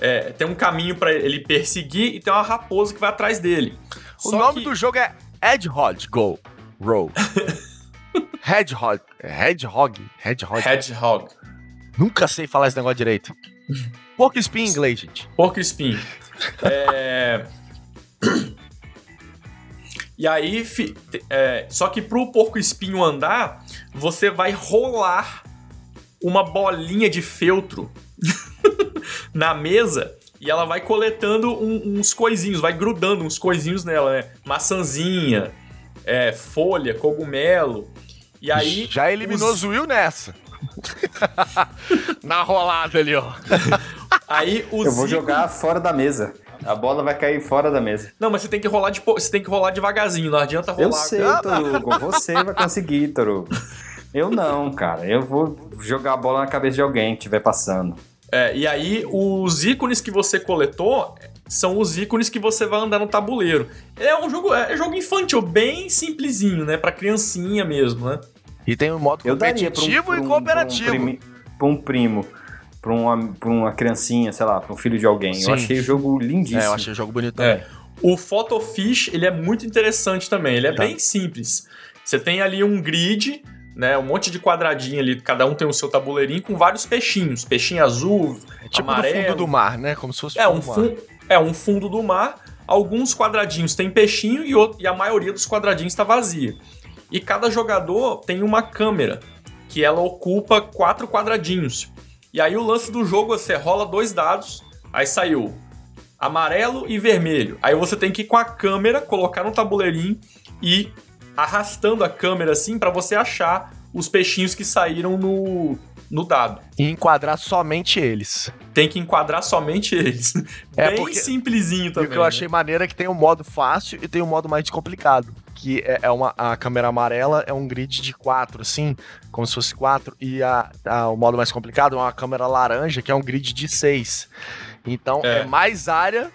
É, tem um caminho pra ele perseguir e tem uma raposa que vai atrás dele. O Só nome que- do jogo é Hedgehog Go Roll. Hedgehog. Hedgehog. Hedgehog. Hedgehog. Nunca sei falar esse negócio direito. Porco espinho em inglês, gente. Porco espinho. É... E aí, fi- é, só que pro porco espinho andar, você vai rolar uma bolinha de feltro na mesa e ela vai coletando um- uns coisinhos, vai grudando uns coisinhos nela, né? Maçãzinha, é, folha, cogumelo. E aí. Já eliminou os- Zuil nessa. Na rolada ali, ó. Aí os Eu vou jogar fora da mesa. A bola vai cair fora da mesa. Não, mas você tem que rolar de você tem que rolar devagarzinho, não adianta rolar. Eu sei, Torugo. Você vai conseguir, Torugo. Eu não, cara. Eu vou jogar a bola na cabeça de alguém que estiver passando. É, e aí, os ícones que você coletou são os ícones que você vai andar no tabuleiro. É um jogo, é jogo infantil, bem simplesinho, né? Pra criancinha mesmo, né? E tem um modo Eu daria pra um, competitivo pra um- e cooperativo. Pra um, primi- pra um primo, pra uma, pra uma criancinha, sei lá, pra um filho de alguém. Sim. Eu achei o jogo lindíssimo. É, eu achei o jogo bonito também. É. O Photofish, ele é muito interessante também. Ele é Tá. bem simples. Você tem ali um grid, né? Um monte de quadradinho ali, cada um tem o seu tabuleirinho com vários peixinhos. Peixinho azul, É tipo amarelo. do fundo do mar, né? Como se fosse É um, fundo do mar. fun- é um fundo do mar. Alguns quadradinhos tem peixinho e, outro- e a maioria dos quadradinhos está vazia. E cada jogador tem uma câmera, que ela ocupa quatro quadradinhos. E aí o lance do jogo você rola dois dados, aí saiu amarelo e vermelho. Aí você tem que ir com a câmera, colocar no tabuleirinho e ir arrastando a câmera assim para você achar os peixinhos que saíram no, no dado. E enquadrar somente eles. Tem que enquadrar somente eles. É, Bem porque- simplesinho E também. o que eu né? achei maneiro é que tem um modo fácil e tem um modo mais complicado. Que é, é uma a câmera amarela é um grid de quatro, assim, como se fosse quatro, e a, a- o modo mais complicado é uma câmera laranja, que é um grid de seis. Então É. é. mais área,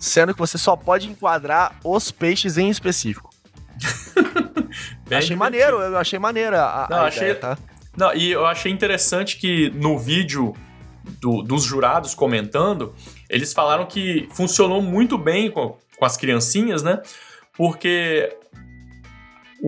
sendo que você só pode enquadrar os peixes em específico. Achei maneiro, eu achei maneira a, Não, a achei- ideia, tá? Não, e eu achei interessante que no vídeo do- dos jurados comentando, eles falaram que funcionou muito bem com, com as criancinhas, né? Porque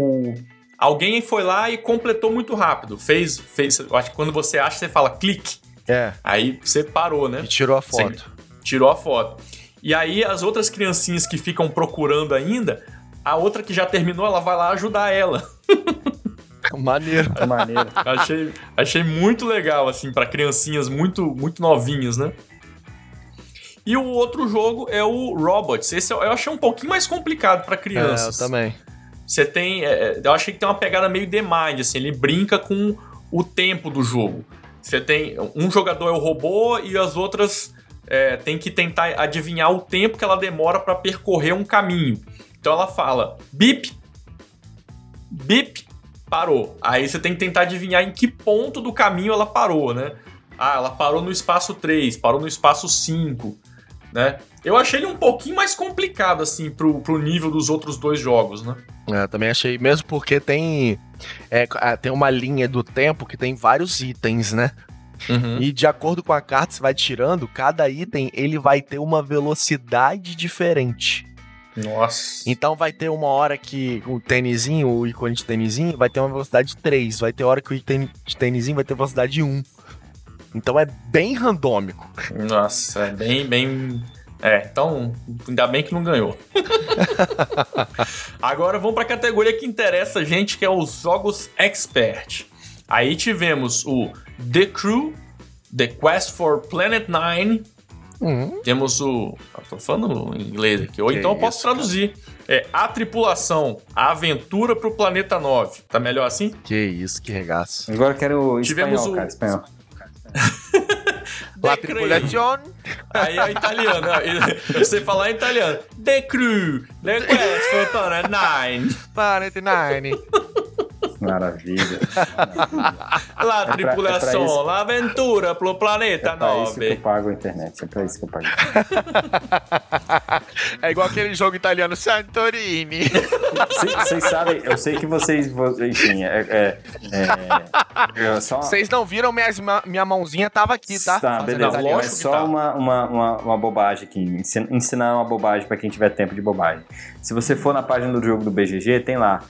o, alguém foi lá e completou muito rápido. Fez, fez. Eu acho que quando você acha, você fala clique. É, Aí você parou, né? e tirou a foto. tirou a foto. E aí as outras criancinhas que ficam procurando ainda, a outra que já terminou, ela vai lá ajudar ela. Maneiro. Maneiro. Achei, achei muito legal, assim, pra criancinhas muito, muito novinhas, né? E o outro jogo é o Robots. Esse eu achei um pouquinho mais complicado pra É, eu crianças. também. Você tem. é, eu achei que tem uma pegada meio Mind, assim, ele brinca com o tempo do jogo. Você tem. Um jogador é o robô e as outras é, tem que tentar adivinhar o tempo que ela demora pra percorrer um caminho. Então ela fala: bip, bip, parou. Aí você tem que tentar adivinhar em que ponto do caminho ela parou, né? Ah, ela parou no espaço 3, parou no espaço 5, né? Eu achei ele um pouquinho mais complicado, assim, pro, pro nível dos outros dois jogos, né? É, também achei, mesmo porque tem, é, tem uma linha do tempo que tem vários itens, né? Uhum. E de acordo com a carta que você vai tirando, cada item ele vai ter uma velocidade diferente. Nossa. Então vai ter uma hora que o tênisinho, o ícone de tênisinho, vai ter uma velocidade 3. Vai ter hora que o item de tênisinho vai ter velocidade 1. Então é bem randômico. Nossa, é bem, bem. É, então, ainda bem que não ganhou. Agora vamos para a categoria que interessa a gente, que é os jogos expert. Aí tivemos o The Crew, The Quest for Planet Nine, Hum, temos o. Eu tô falando em inglês aqui, ou Que então eu posso isso, cara. traduzir. É A Tripulação, A Aventura pro Planeta 9. Tá melhor assim? que isso, que regaço. Agora eu quero Tivemos espanhol, o- cara, espanhol. La. Aí é italiano, eu sei falar em italiano. The Crew, The Quest for Planet Nine. 49. Maravilha. La É pra- tripulação, é pra aventura pro planeta É pra isso que eu 9. pago a internet, é pra isso que eu pago. É igual aquele jogo italiano Santorini. Vocês sabem, eu sei que vocês, vo- enfim, é... é, é só... Vocês não viram, minhas minha mãozinha tava aqui, tá? Tá, beleza. italiano. É lógico só tá. uma, uma, uma, uma bobagem aqui. ensin- Ensinar uma bobagem pra quem tiver tempo de bobagem. Se você for na página do jogo do BGG, tem lá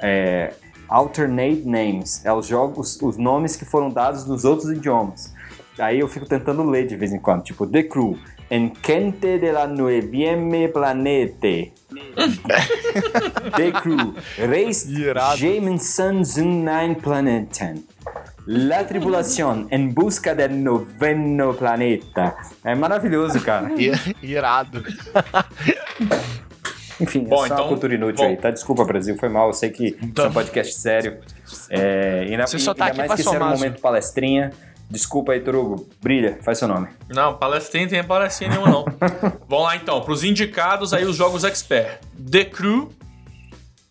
é, Alternate Names. É os jogos, os nomes que foram dados nos outros idiomas. Aí eu fico tentando ler de vez em quando. Tipo, The Crew. Encante de la nuevieme planete. The Crew. Race. Jameson Zunine Planeten. La tripulação em busca del noveno planeta. É maravilhoso, cara. Irado. Enfim, Bom, é só então, uma cultura inútil bom. aí, tá? Desculpa, Brasil, foi mal. Eu sei que isso é um podcast sério. É, e ainda, Você só tá ainda aqui mais pra que era um momento palestrinha. Desculpa aí, Torugo. Brilha, faz seu nome. Não, palestrinha não tem palestrinha nenhuma, não. Vamos lá então, pros indicados aí os jogos expert. The Crew,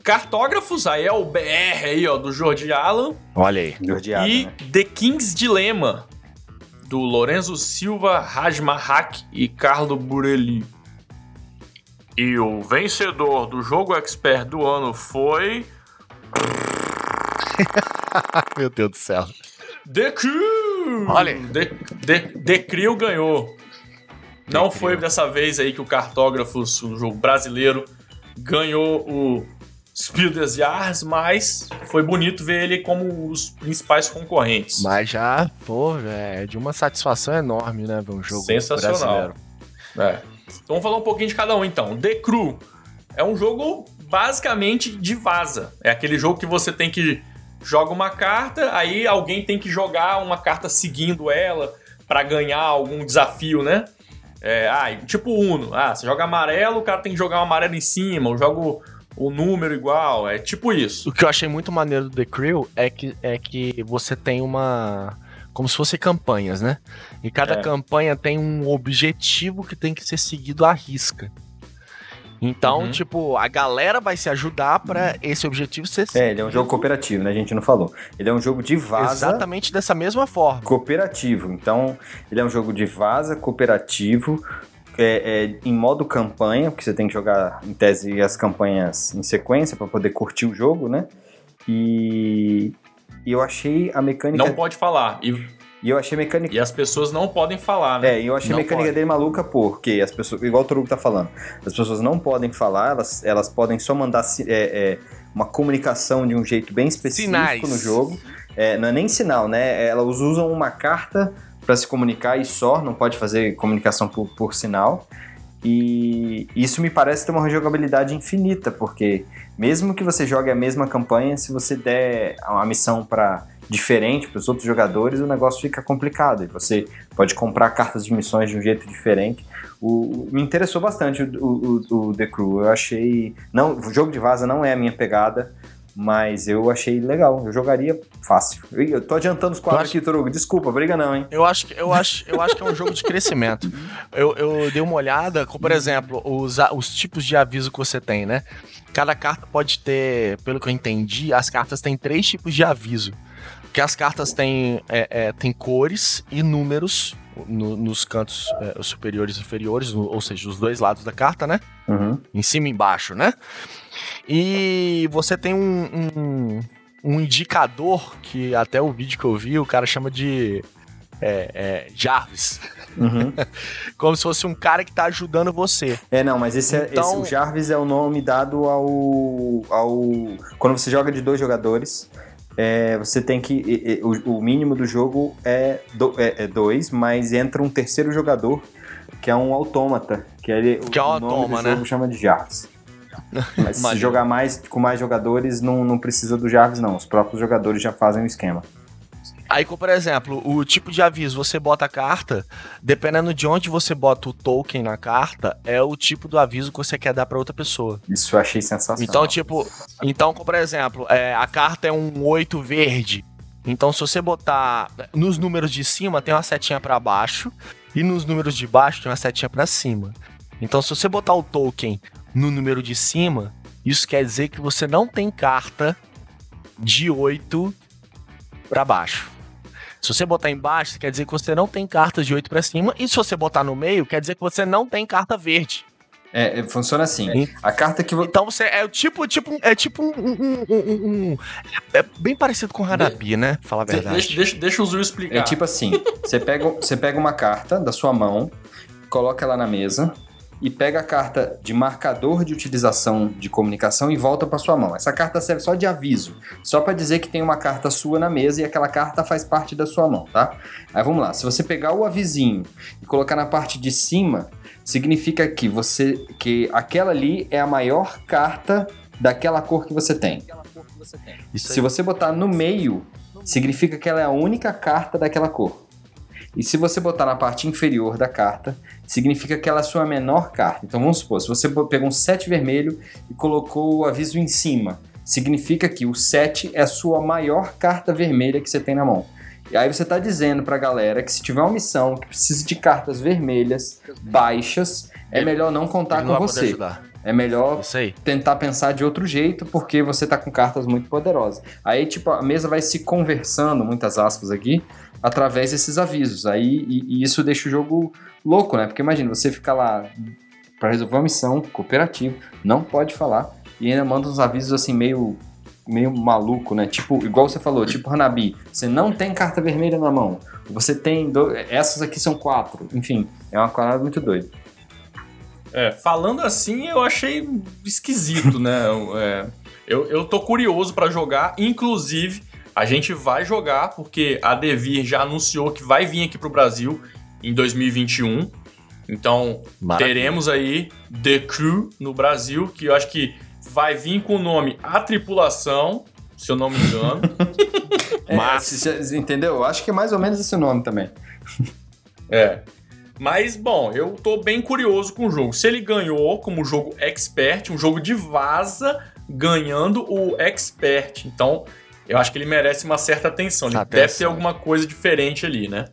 Cartógrafos, aí é o BR aí, ó, do Jordi Allen. Olha aí. Gordiado, e né? The King's Dilemma, do Lorenzo Silva, Rajmahak e Carlo Burelli. E o vencedor do jogo expert do ano foi Meu Deus do céu. The Crew. Olha. The, The, The Crew ganhou. Não foi dessa vez aí que o Cartógrafos, o jogo brasileiro, ganhou o Spiel des Jahres, mas foi bonito ver ele como os principais concorrentes. Mas já, pô, é de uma satisfação enorme, né, ver um jogo Sensacional. brasileiro. É. Então vamos falar um pouquinho de cada um então. The Crew é um jogo basicamente de vaza. É aquele jogo que você tem que joga uma carta, aí alguém tem que jogar uma carta seguindo ela para ganhar algum desafio, né? É, ah, tipo Uno. Ah, você joga amarelo, o cara tem que jogar o um amarelo em cima, eu jogo o número igual, é tipo isso. O que eu achei muito maneiro do The Crew é que, é que você tem uma. Como se fossem campanhas, né? E cada é. campanha tem um objetivo que tem que ser seguido à risca. Então, uhum. tipo, a galera vai se ajudar para esse objetivo ser É, ele é um jogo cooperativo, né? A gente não falou. Ele é um jogo de vaza. Exatamente dessa mesma forma. Cooperativo. Então, ele é um jogo de vaza cooperativo. É, é, em modo campanha, porque você tem que jogar em tese as campanhas em sequência para poder curtir o jogo, né? E, e eu achei a mecânica. Não pode falar. E e eu achei a mecânica. E as pessoas não podem falar, né? É, e eu achei não a mecânica pode. dele maluca porque as pessoas. Igual o Torugo tá falando. As pessoas não podem falar, elas, elas podem só mandar é, é, uma comunicação de um jeito bem específico Sinais. no jogo. É, não é nem sinal, né? Elas usam uma carta para se comunicar e só, não pode fazer comunicação por, por sinal. E isso me parece ter uma rejogabilidade infinita, porque mesmo que você jogue a mesma campanha, se você der uma missão para diferente para os outros jogadores, o negócio fica complicado e você pode comprar cartas de missões de um jeito diferente. O, me interessou bastante o, o, o, The Crew. Eu achei. Não, o jogo de vaza não é a minha pegada, mas eu achei legal. Eu jogaria fácil. Eu, tô adiantando os quadros aqui, Torugo. Desculpa, briga não, hein? Eu acho, eu acho, eu acho que é um jogo de crescimento. Eu, eu dei uma olhada, por exemplo, os, os tipos de aviso que você tem, né? Cada carta pode ter, pelo que eu entendi, as cartas têm três tipos de aviso. Que as cartas têm, é, é, têm cores e números no, nos cantos é, superiores e inferiores, no, ou seja, os dois lados da carta, né? Uhum. Em cima e embaixo, né? E você tem um, um, um, indicador que até o vídeo que eu vi, o cara chama de é, é, Jarvis. Uhum. Como se fosse um cara que tá ajudando você. É, não, mas esse, é, então... esse o Jarvis é o nome dado ao, ao. Quando você joga de dois jogadores é, você tem que. O, o, mínimo do jogo é, do, é, é, dois, mas entra um terceiro jogador, que é um autômata. Que, é, que é um automa, né? jogo chama de Jarvis. Mas se jogar mais com mais jogadores, não, não precisa do Jarvis, não. Os próprios jogadores já fazem o esquema. Aí, por exemplo, o tipo de aviso, você bota a carta, dependendo de onde você bota o token na carta, é o tipo do aviso que você quer dar para outra pessoa. Isso eu achei sensacional. Então, tipo, então, por exemplo, é, a carta é um 8 verde. Então, se você botar nos números de cima, tem uma setinha para baixo, e nos números de baixo tem uma setinha para cima. Então, se você botar o token no número de cima, isso quer dizer que você não tem carta de 8 para baixo. Se você botar embaixo, quer dizer que você não tem cartas de 8 para cima. E se você botar no meio, quer dizer que você não tem carta verde. É, é funciona assim. A carta que Então você é tipo, tipo, é tipo um, um, um, um é bem parecido com Hanabi, de... né? Fala a verdade. Deixa, deixa, deixa o Zul explicar. É tipo assim, você pega, você pega uma carta da sua mão, coloca ela na mesa, e pega a carta de marcador de utilização de comunicação e volta para sua mão. Essa carta serve só de aviso, só para dizer que tem uma carta sua na mesa e aquela carta faz parte da sua mão, tá? Aí vamos lá, se você pegar o avisinho e colocar na parte de cima, significa que você que aquela ali é a maior carta daquela cor que você tem. Se você botar no meio, significa que ela é a única carta daquela cor. E se você botar na parte inferior da carta, significa que ela é a sua menor carta. Então vamos supor, se você pegou um 7 vermelho e colocou o aviso em cima, significa que o 7 é a sua maior carta vermelha que você tem na mão. E aí você está dizendo para a galera que se tiver uma missão que precisa de cartas vermelhas baixas, é melhor não contar com você. É melhor tentar pensar de outro jeito, porque você está com cartas muito poderosas. Aí, tipo, a mesa vai se conversando, muitas aspas aqui, através desses avisos. Aí e, e isso deixa o jogo louco, né? Porque imagina, você fica lá para resolver uma missão cooperativa, não pode falar, e ainda manda uns avisos assim meio meio maluco, né? Tipo, igual você falou, tipo Hanabi, você não tem carta vermelha na mão. Você tem. Do... Essas aqui são quatro. Enfim, é uma parada muito doida. É, falando assim, eu achei esquisito, né? É, eu, eu tô curioso para jogar, inclusive. A gente vai jogar porque a Devir já anunciou que vai vir aqui pro Brasil em 2021. Então, Maravilha. teremos aí The Crew no Brasil, que eu acho que vai vir com o nome A Tripulação, se eu não me engano. é, Mas... entendeu? Eu acho que é mais ou menos esse nome também. É. Mas, bom, eu tô bem curioso com o jogo. Se ele ganhou como jogo expert, um jogo de vaza, ganhando o expert. Então, eu acho que ele merece uma certa atenção. Ele atenção. deve ter alguma coisa diferente ali, né?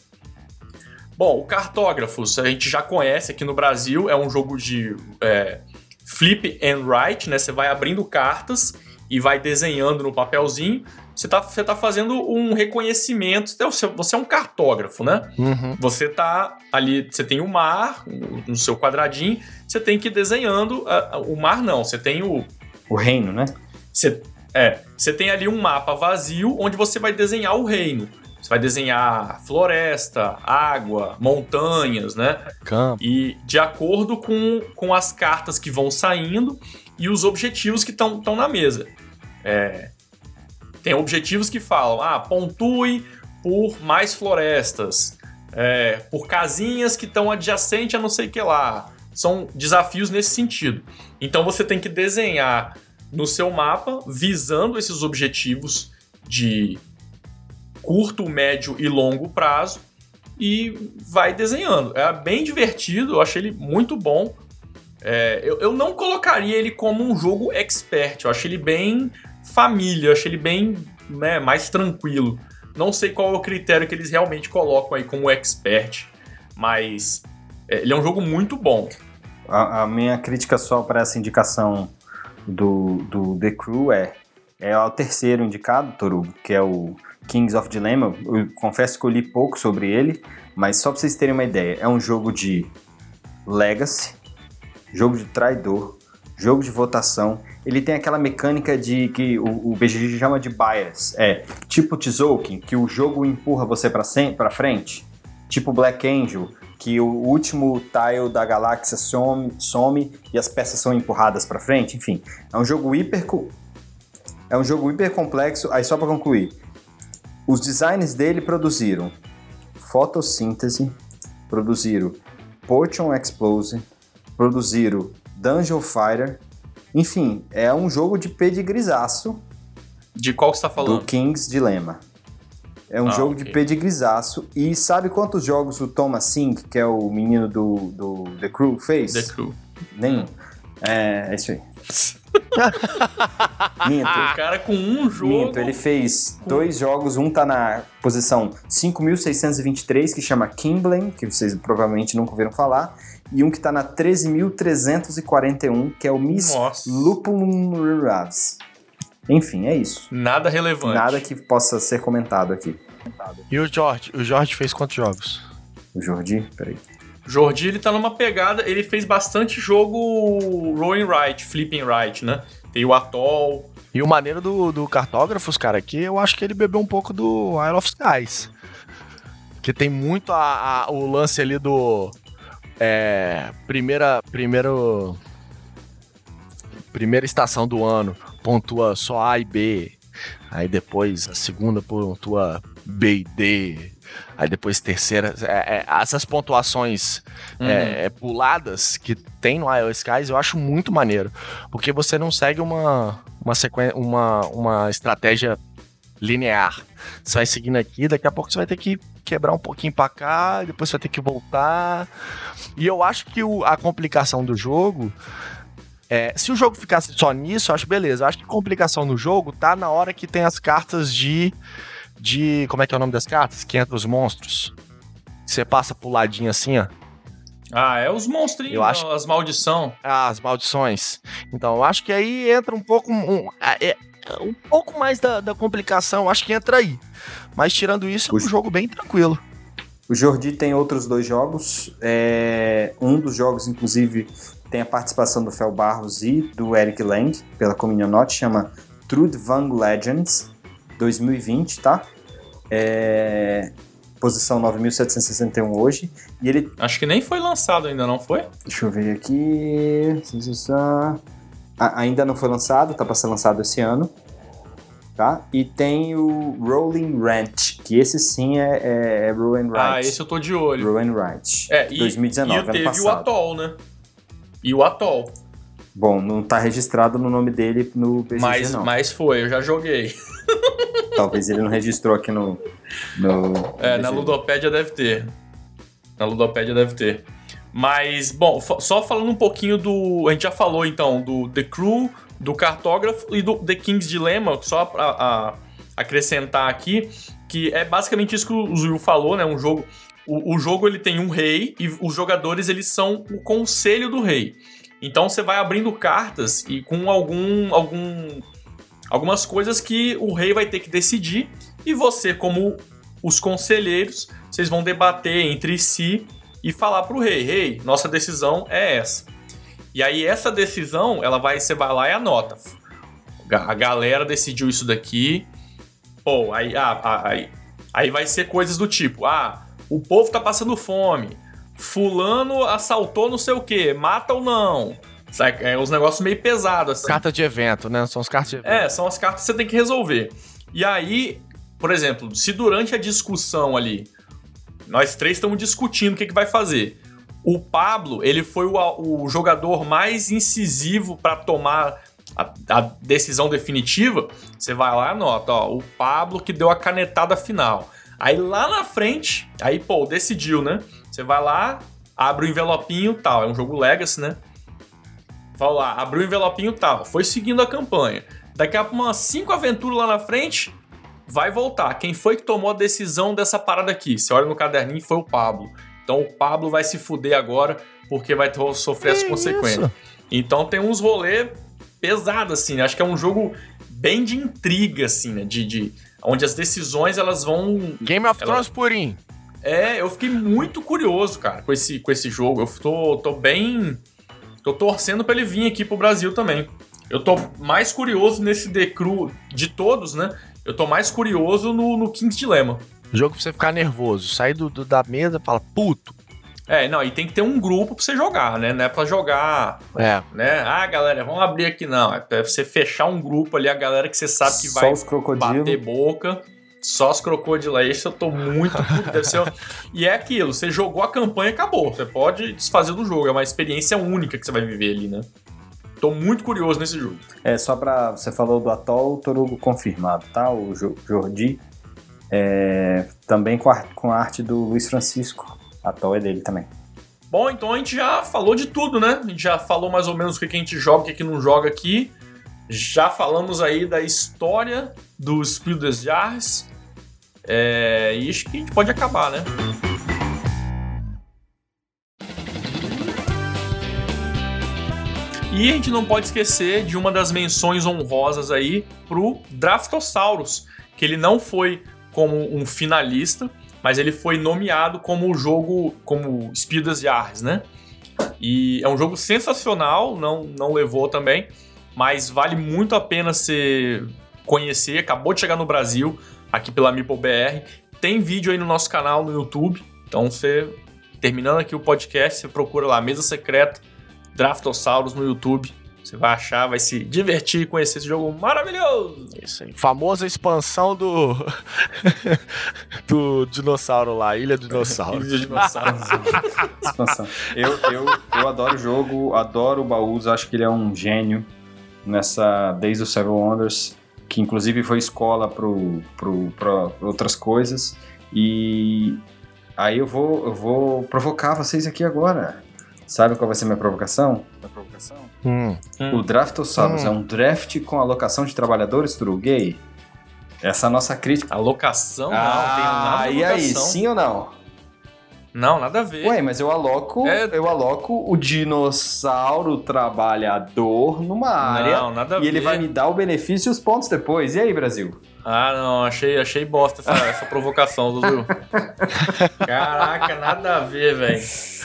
Bom, o Cartógrafos a gente já conhece aqui no Brasil, é um jogo de é, flip and write, né? Você vai abrindo cartas e vai desenhando no papelzinho. Você está você tá fazendo um reconhecimento. Então, você é um cartógrafo, né? Uhum. Você tá ali, você tem o mar no seu quadradinho, você tem que ir desenhando. o mar não, você tem o. O reino, né? Você, é, você tem ali um mapa vazio onde você vai desenhar o reino. Você vai desenhar floresta, água, montanhas, né? Campo. E de acordo com, com as cartas que vão saindo e os objetivos que estão na mesa. É, tem objetivos que falam, ah, pontue por mais florestas, é, por casinhas que estão adjacentes a não sei o que lá. São desafios nesse sentido. Então você tem que desenhar no seu mapa visando esses objetivos de curto, médio e longo prazo e vai desenhando. É bem divertido, eu achei ele muito bom. É, eu, eu não colocaria ele como um jogo expert, eu achei ele bem família, eu achei ele bem né, mais tranquilo. Não sei qual é o critério que eles realmente colocam aí como expert, mas é, ele é um jogo muito bom. A, a minha crítica só para essa indicação do, do The Crew é é o terceiro indicado, Toru, que é o Kings of Dilemma. Eu confesso que eu li pouco sobre ele, mas só para vocês terem uma ideia, é um jogo de legacy, jogo de traidor, jogo de votação. Ele tem aquela mecânica de que o, o BGG chama de bias, é tipo Tzolk'in, que o jogo empurra você para frente, tipo Black Angel, que o último tile da galáxia some, some e as peças são empurradas para frente, enfim. É um jogo hiper é um jogo hiper complexo. Aí só para concluir, os designs dele produziram fotossíntese, produziram Potion Explosion, produziram Dungeon Fighter. Enfim, é um jogo de pedigrisaço. De qual você tá falando? Do King's Dilemma. É um ah, jogo okay. de pedigrisaço. E sabe quantos jogos o Thomas Sink, que é o menino do, do The Crew, fez? The Crew. Nenhum. Hum. É, é isso aí. Minto. O cara com um jogo. Minto, ele fez dois jogos. Um tá na posição 5623, que chama Kimblen, que vocês provavelmente nunca ouviram falar. E um que tá na 13.341, que é o Miss Lupulum Ravs. Enfim, é isso. Nada relevante. Nada que possa ser comentado aqui. E o George? O George fez quantos jogos? O Jordi? Peraí. Jordi, ele tá numa pegada, ele fez bastante jogo rolling right, flipping right, né? Tem o Atoll. E o maneiro do, do Cartógrafos, cara, que eu acho que ele bebeu um pouco do Isle of Skies. Que tem muito a, a, o lance ali do. É, primeira. Primeiro. Primeira estação do ano pontua só A e B. Aí depois a segunda pontua B e D. Aí depois terceira. É, é, essas pontuações uhum. é, é puladas que tem no iOS Skies eu acho muito maneiro. Porque você não segue uma, uma, sequência, uma, uma estratégia linear. Você vai seguindo aqui, daqui a pouco você vai ter que quebrar um pouquinho para cá, depois você vai ter que voltar. E eu acho que o, a complicação do jogo. É, se o jogo ficasse só nisso, eu acho beleza. Eu acho que a complicação no jogo tá na hora que tem as cartas de de. Como é que é o nome das cartas? Que entra os monstros. Você passa pro ladinho assim, ó. Ah, é os monstrinhos, eu acho... as maldição. Ah, as maldições. Então, eu acho que aí entra um pouco. Um, é, um pouco mais da, da complicação, acho que entra aí. Mas tirando isso, é um jogo bem tranquilo. O Jordi tem outros dois jogos. É... Um dos jogos, inclusive, tem a participação do Fel Barros e do Eric Lang pela Communion Note, chama Trudvang Legends 2020, tá? É, posição 9761 hoje. E ele. Acho que nem foi lançado ainda, não foi? Deixa eu ver aqui. A, ainda não foi lançado, tá para ser lançado esse ano. Tá? E tem o Rolling Ranch, que esse sim é, é, é Roll and Write. Ah, esse eu tô de olho. Roll and Write. É, e, 2019, e ano teve passado. o Atoll, né? E o Atoll. Bom, não tá registrado no nome dele no PGG, Mas, não. mas foi, eu já joguei. Talvez ele não registrou aqui no. no É, na. Ludopédia deve ter. Na Ludopédia deve ter. Mas, bom, só falando um pouquinho do. A gente já falou então do The Crew, do Cartógrafo e do The King's Dilemma, só pra a- acrescentar aqui, que é basicamente isso que o Zuil falou, né? Um jogo. O, o jogo ele tem um rei e os jogadores eles são o conselho do rei. Então você vai abrindo cartas e com algum, algum algumas coisas que o rei vai ter que decidir e você como os conselheiros, vocês vão debater entre si e falar pro rei, rei, nossa decisão é essa. E aí essa decisão, ela vai, você vai lá e anota. A galera decidiu isso daqui. Pô, aí, ah, ah, aí, aí vai ser coisas do tipo, ah, o povo tá passando fome. Fulano assaltou não sei o que, mata ou não. Sabe? É uns negócios meio pesados, assim. Carta de evento, né? São as cartas de evento. É, são as cartas que você tem que resolver. E aí, por exemplo, se durante a discussão ali, nós três estamos discutindo o que, que vai fazer. O Pablo, ele foi o, o jogador mais incisivo para tomar a, a decisão definitiva. Você vai lá e anota, ó, o Pablo que deu a canetada final. Aí lá na frente, aí, pô, decidiu, né? Você vai lá, abre o envelopinho e tal. É um jogo Legacy, né? Fala lá, abriu o envelopinho e tal. Foi seguindo a campanha. Daqui a umas cinco aventuras lá na frente, vai voltar. Quem foi que tomou a decisão dessa parada aqui? Você olha no caderninho, foi o Pablo. Então o Pablo vai se fuder agora porque vai sofrer as Que consequências. isso? Então tem uns rolê pesados, assim. né? Acho que é um jogo bem de intriga, assim, né? De, de- onde as decisões elas vão Game of Thrones purinho. é, eu fiquei muito curioso, cara, com esse, com esse jogo. Eu tô, tô bem. Tô torcendo pra ele vir aqui pro Brasil também. Eu tô mais curioso nesse The Crew de todos, né? Eu tô mais curioso no, no King's Dilemma. Jogo pra você ficar nervoso. Sair do, do- da mesa e fala, puto. É, não, e tem que ter um grupo pra você jogar, né? Não é pra jogar, É. né? Ah, galera, vamos abrir aqui, não. É pra você fechar um grupo ali, a galera que você sabe que Só vai os crocodilos. bater boca. Só os crocodilos. Esse eu tô muito puto. Deve ser... E é aquilo, você jogou a campanha e acabou. Você pode desfazer do jogo. É uma experiência única que você vai viver ali, né? Tô muito curioso nesse jogo. É, só pra. Você falou do Atoll, Torugo confirmado, tá? O Jo- Jordi. É, também com a, com a arte do Luiz Francisco. Atoll é dele também. Bom, então a gente já falou de tudo, né? A gente já falou mais ou menos o que a gente joga o que não joga aqui. Já falamos aí da história do Spiel des. É, e acho que a gente pode acabar, né? E a gente não pode esquecer de uma das menções honrosas aí pro Draftosaurus, que ele não foi como um finalista, mas ele foi nomeado como o jogo, como Spiel des Jahres, né? E é um jogo sensacional, não, não levou também, mas vale muito a pena você conhecer. Acabou de chegar no Brasil, aqui pela Meeple BR. Tem vídeo aí no nosso canal no YouTube, então você, terminando aqui o podcast, você procura lá, Mesa Secreta, Draftosaurus no YouTube. Você vai achar, vai se divertir e conhecer esse jogo maravilhoso. Isso aí. Famosa expansão do. do dinossauro lá, Ilha do Dinossauro. Ilha de dinossauros. Expansão. eu, eu, eu adoro o jogo, adoro o Baús, acho que ele é um gênio nessa Days of Seven Wonders, que inclusive foi escola pro, pro, pra outras coisas. E aí eu vou, eu vou provocar vocês aqui agora. Sabe qual vai ser minha provocação? Minha provocação? Hum. O Draftosaurus Hum. é um draft com alocação de trabalhadores, Turu Gay? Essa é a nossa crítica. Alocação? Não, tem nada ah, e aí, sim ou não? Não, nada a ver. Ué, mas eu aloco, É- eu aloco o dinossauro trabalhador numa área não, nada a e ver. ele vai me dar o benefício e os pontos depois. E aí, Brasil? Ah, não, achei, achei bosta essa, essa provocação, Dudu. Caraca, nada a ver, velho.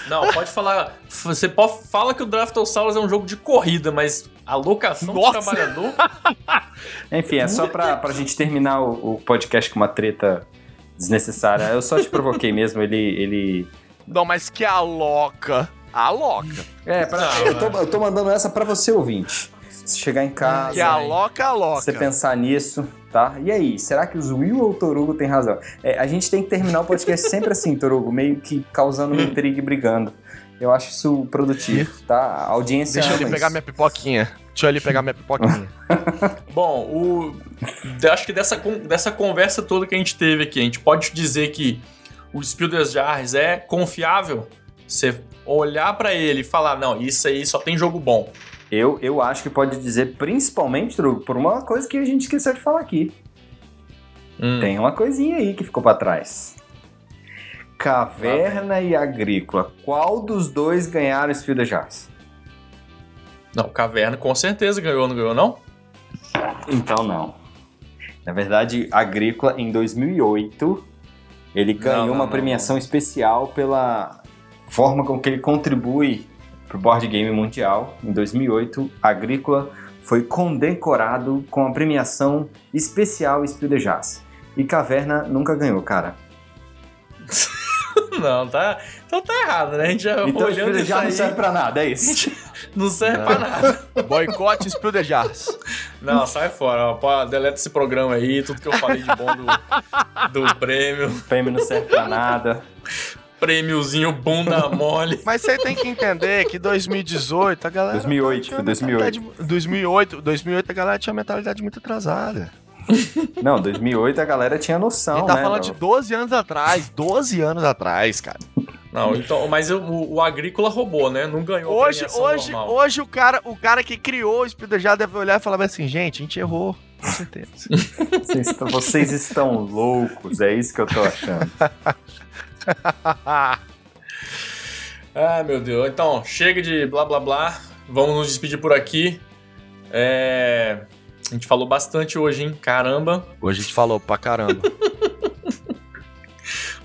Não, pode falar. Você pode, fala que o Draftosaurus é um jogo de corrida, mas Alocação Nossa. do trabalhador? Enfim, é só pra, pra gente terminar o, o podcast com uma treta desnecessária. Eu só te provoquei mesmo, ele. ele... Não, mas que aloca. Aloca. É, pra, Não, eu, tô, eu tô mandando essa pra você, ouvinte. Se chegar em casa, Que aloca, aloca. você pensar nisso, tá? E aí, será que os Will ou o Torugo tem razão? É, a gente tem que terminar o podcast sempre assim, Torugo, meio que causando uma intriga e brigando. Eu acho isso produtivo, tá? A audiência. Deixa eu ama ali pegar minha pipoquinha. Deixa eu ali pegar minha pipoquinha. Bom, o, eu acho que dessa, con- dessa conversa toda que a gente teve aqui, a gente pode dizer que o Spiel des Jahres é confiável? Você olhar pra ele e falar, não, isso aí só tem jogo bom. Eu, eu acho que pode dizer, principalmente, Torugo, por uma coisa que a gente esqueceu de falar aqui. Hum. Tem uma coisinha aí que ficou pra trás. Caverna e Agrícola. Qual dos dois ganharam esse de Jars? Não, Caverna com certeza ganhou, não ganhou, não? Então não. Na verdade, Agrícola, em 2008, ele ganhou não, uma não, premiação especial pela forma com que ele contribui para o board game mundial. Em 2008, Agrícola foi condecorado com a premiação especial Spiel de Jazz. E Caverna nunca ganhou, cara. Não, tá. Então tá errado, né? A gente já Então, olhando de isso Jazz não aí, serve pra nada, é isso. não serve pra nada. Boicote Spill the Jars. Não, sai fora. Ó, pô, deleta esse programa aí, tudo que eu falei de bom do, do prêmio. O prêmio não serve pra nada. Prêmiozinho bunda mole. Mas você tem que entender que 2018 a galera. 2008, tinha foi uma 2008. mentalidade- 2008, 2008 a galera tinha uma mentalidade muito atrasada. Não, 2008 a galera tinha noção, gente tá né? falando do- de 12 anos atrás. 12 anos atrás, cara. Não, então, mas o, o Agrícola roubou, né? Não ganhou a Hoje, hoje, normal. hoje o cara, o cara que criou o Speed já deve olhar e falar assim, gente, a gente errou. Com certeza. Vocês, estão- vocês estão loucos, é isso que eu tô achando. Ah, meu Deus. Então, chega de blá blá blá. Vamos nos despedir por aqui. É... A gente falou bastante hoje, hein? Caramba. Hoje a gente falou pra caramba.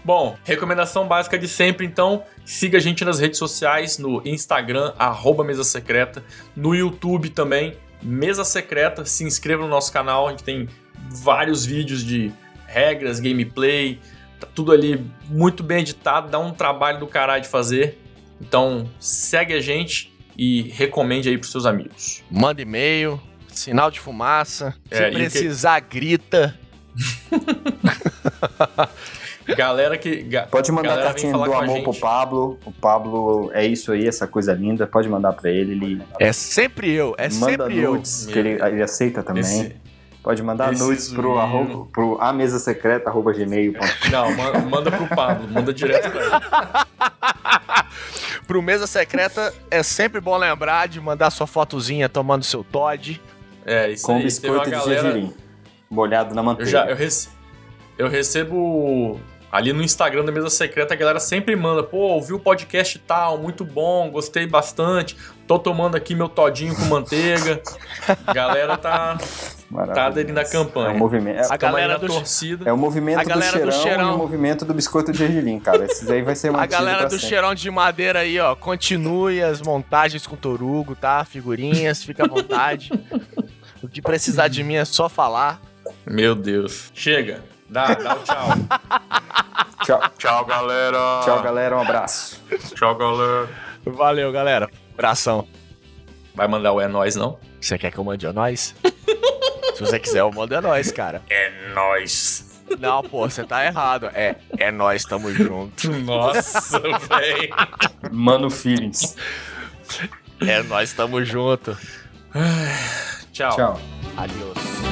Bom, recomendação básica de sempre, então, siga a gente nas redes sociais, no Instagram, arroba Mesa Secreta, no YouTube também, Mesa Secreta, se inscreva no nosso canal, a gente tem vários vídeos de regras, gameplay, tá tudo ali muito bem editado, dá um trabalho do caralho de fazer, então segue a gente e recomende aí pros seus amigos. Manda e-mail, sinal de fumaça. É, se o que- precisar, grita. Galera que... ga- Pode mandar Galera, cartinha do a amor pro Pablo. O Pablo é isso aí, essa coisa linda. Pode mandar pra ele. Ele É sempre eu, é manda sempre eu. nudes, que ele, ele aceita também. Esse- Pode mandar esse nudes pro, arroba, pro a mesa secreta, arroba gmail.com. Não, ma- manda pro Pablo, manda direto pra ele. Pro Mesa Secreta, é sempre bom lembrar de mandar sua fotozinha tomando seu Todd. É, isso Com aí. Teve uma biscoito de galera... gergelim. Molhado na Eu manteiga. já eu, rece- eu recebo ali no Instagram da mesa secreta, a galera sempre manda, pô, ouvi o podcast tal, muito bom, gostei bastante. Tô tomando aqui meu todinho com manteiga. galera tá, tá aderindo à É o campanha. movimento, é, A Tamo aí galera do- torcida. é o movimento A do, galera do cheirão cheirão. e o movimento do biscoito de gergelim, cara. Esses aí vai ser A mantido galera do sempre. cheirão de madeira aí, ó, continue as montagens com Torugo, tá? Figurinhas, fica à vontade. o que precisar de mim é só falar. Meu Deus. Chega. Dá, dá o tchau. Tchau. tchau, galera. Tchau, galera. Um abraço. Tchau, galera. Valeu, galera. Abração. Vai mandar o é nóis, não? Você quer que eu mande a nós? Se você quiser, eu mando a nós, cara. É nóis. Não, pô, você tá errado. É, é nós, tamo junto. Nossa, velho. Mano Feelings. É nós, tamo junto. Tchau. Tchau. Adiós.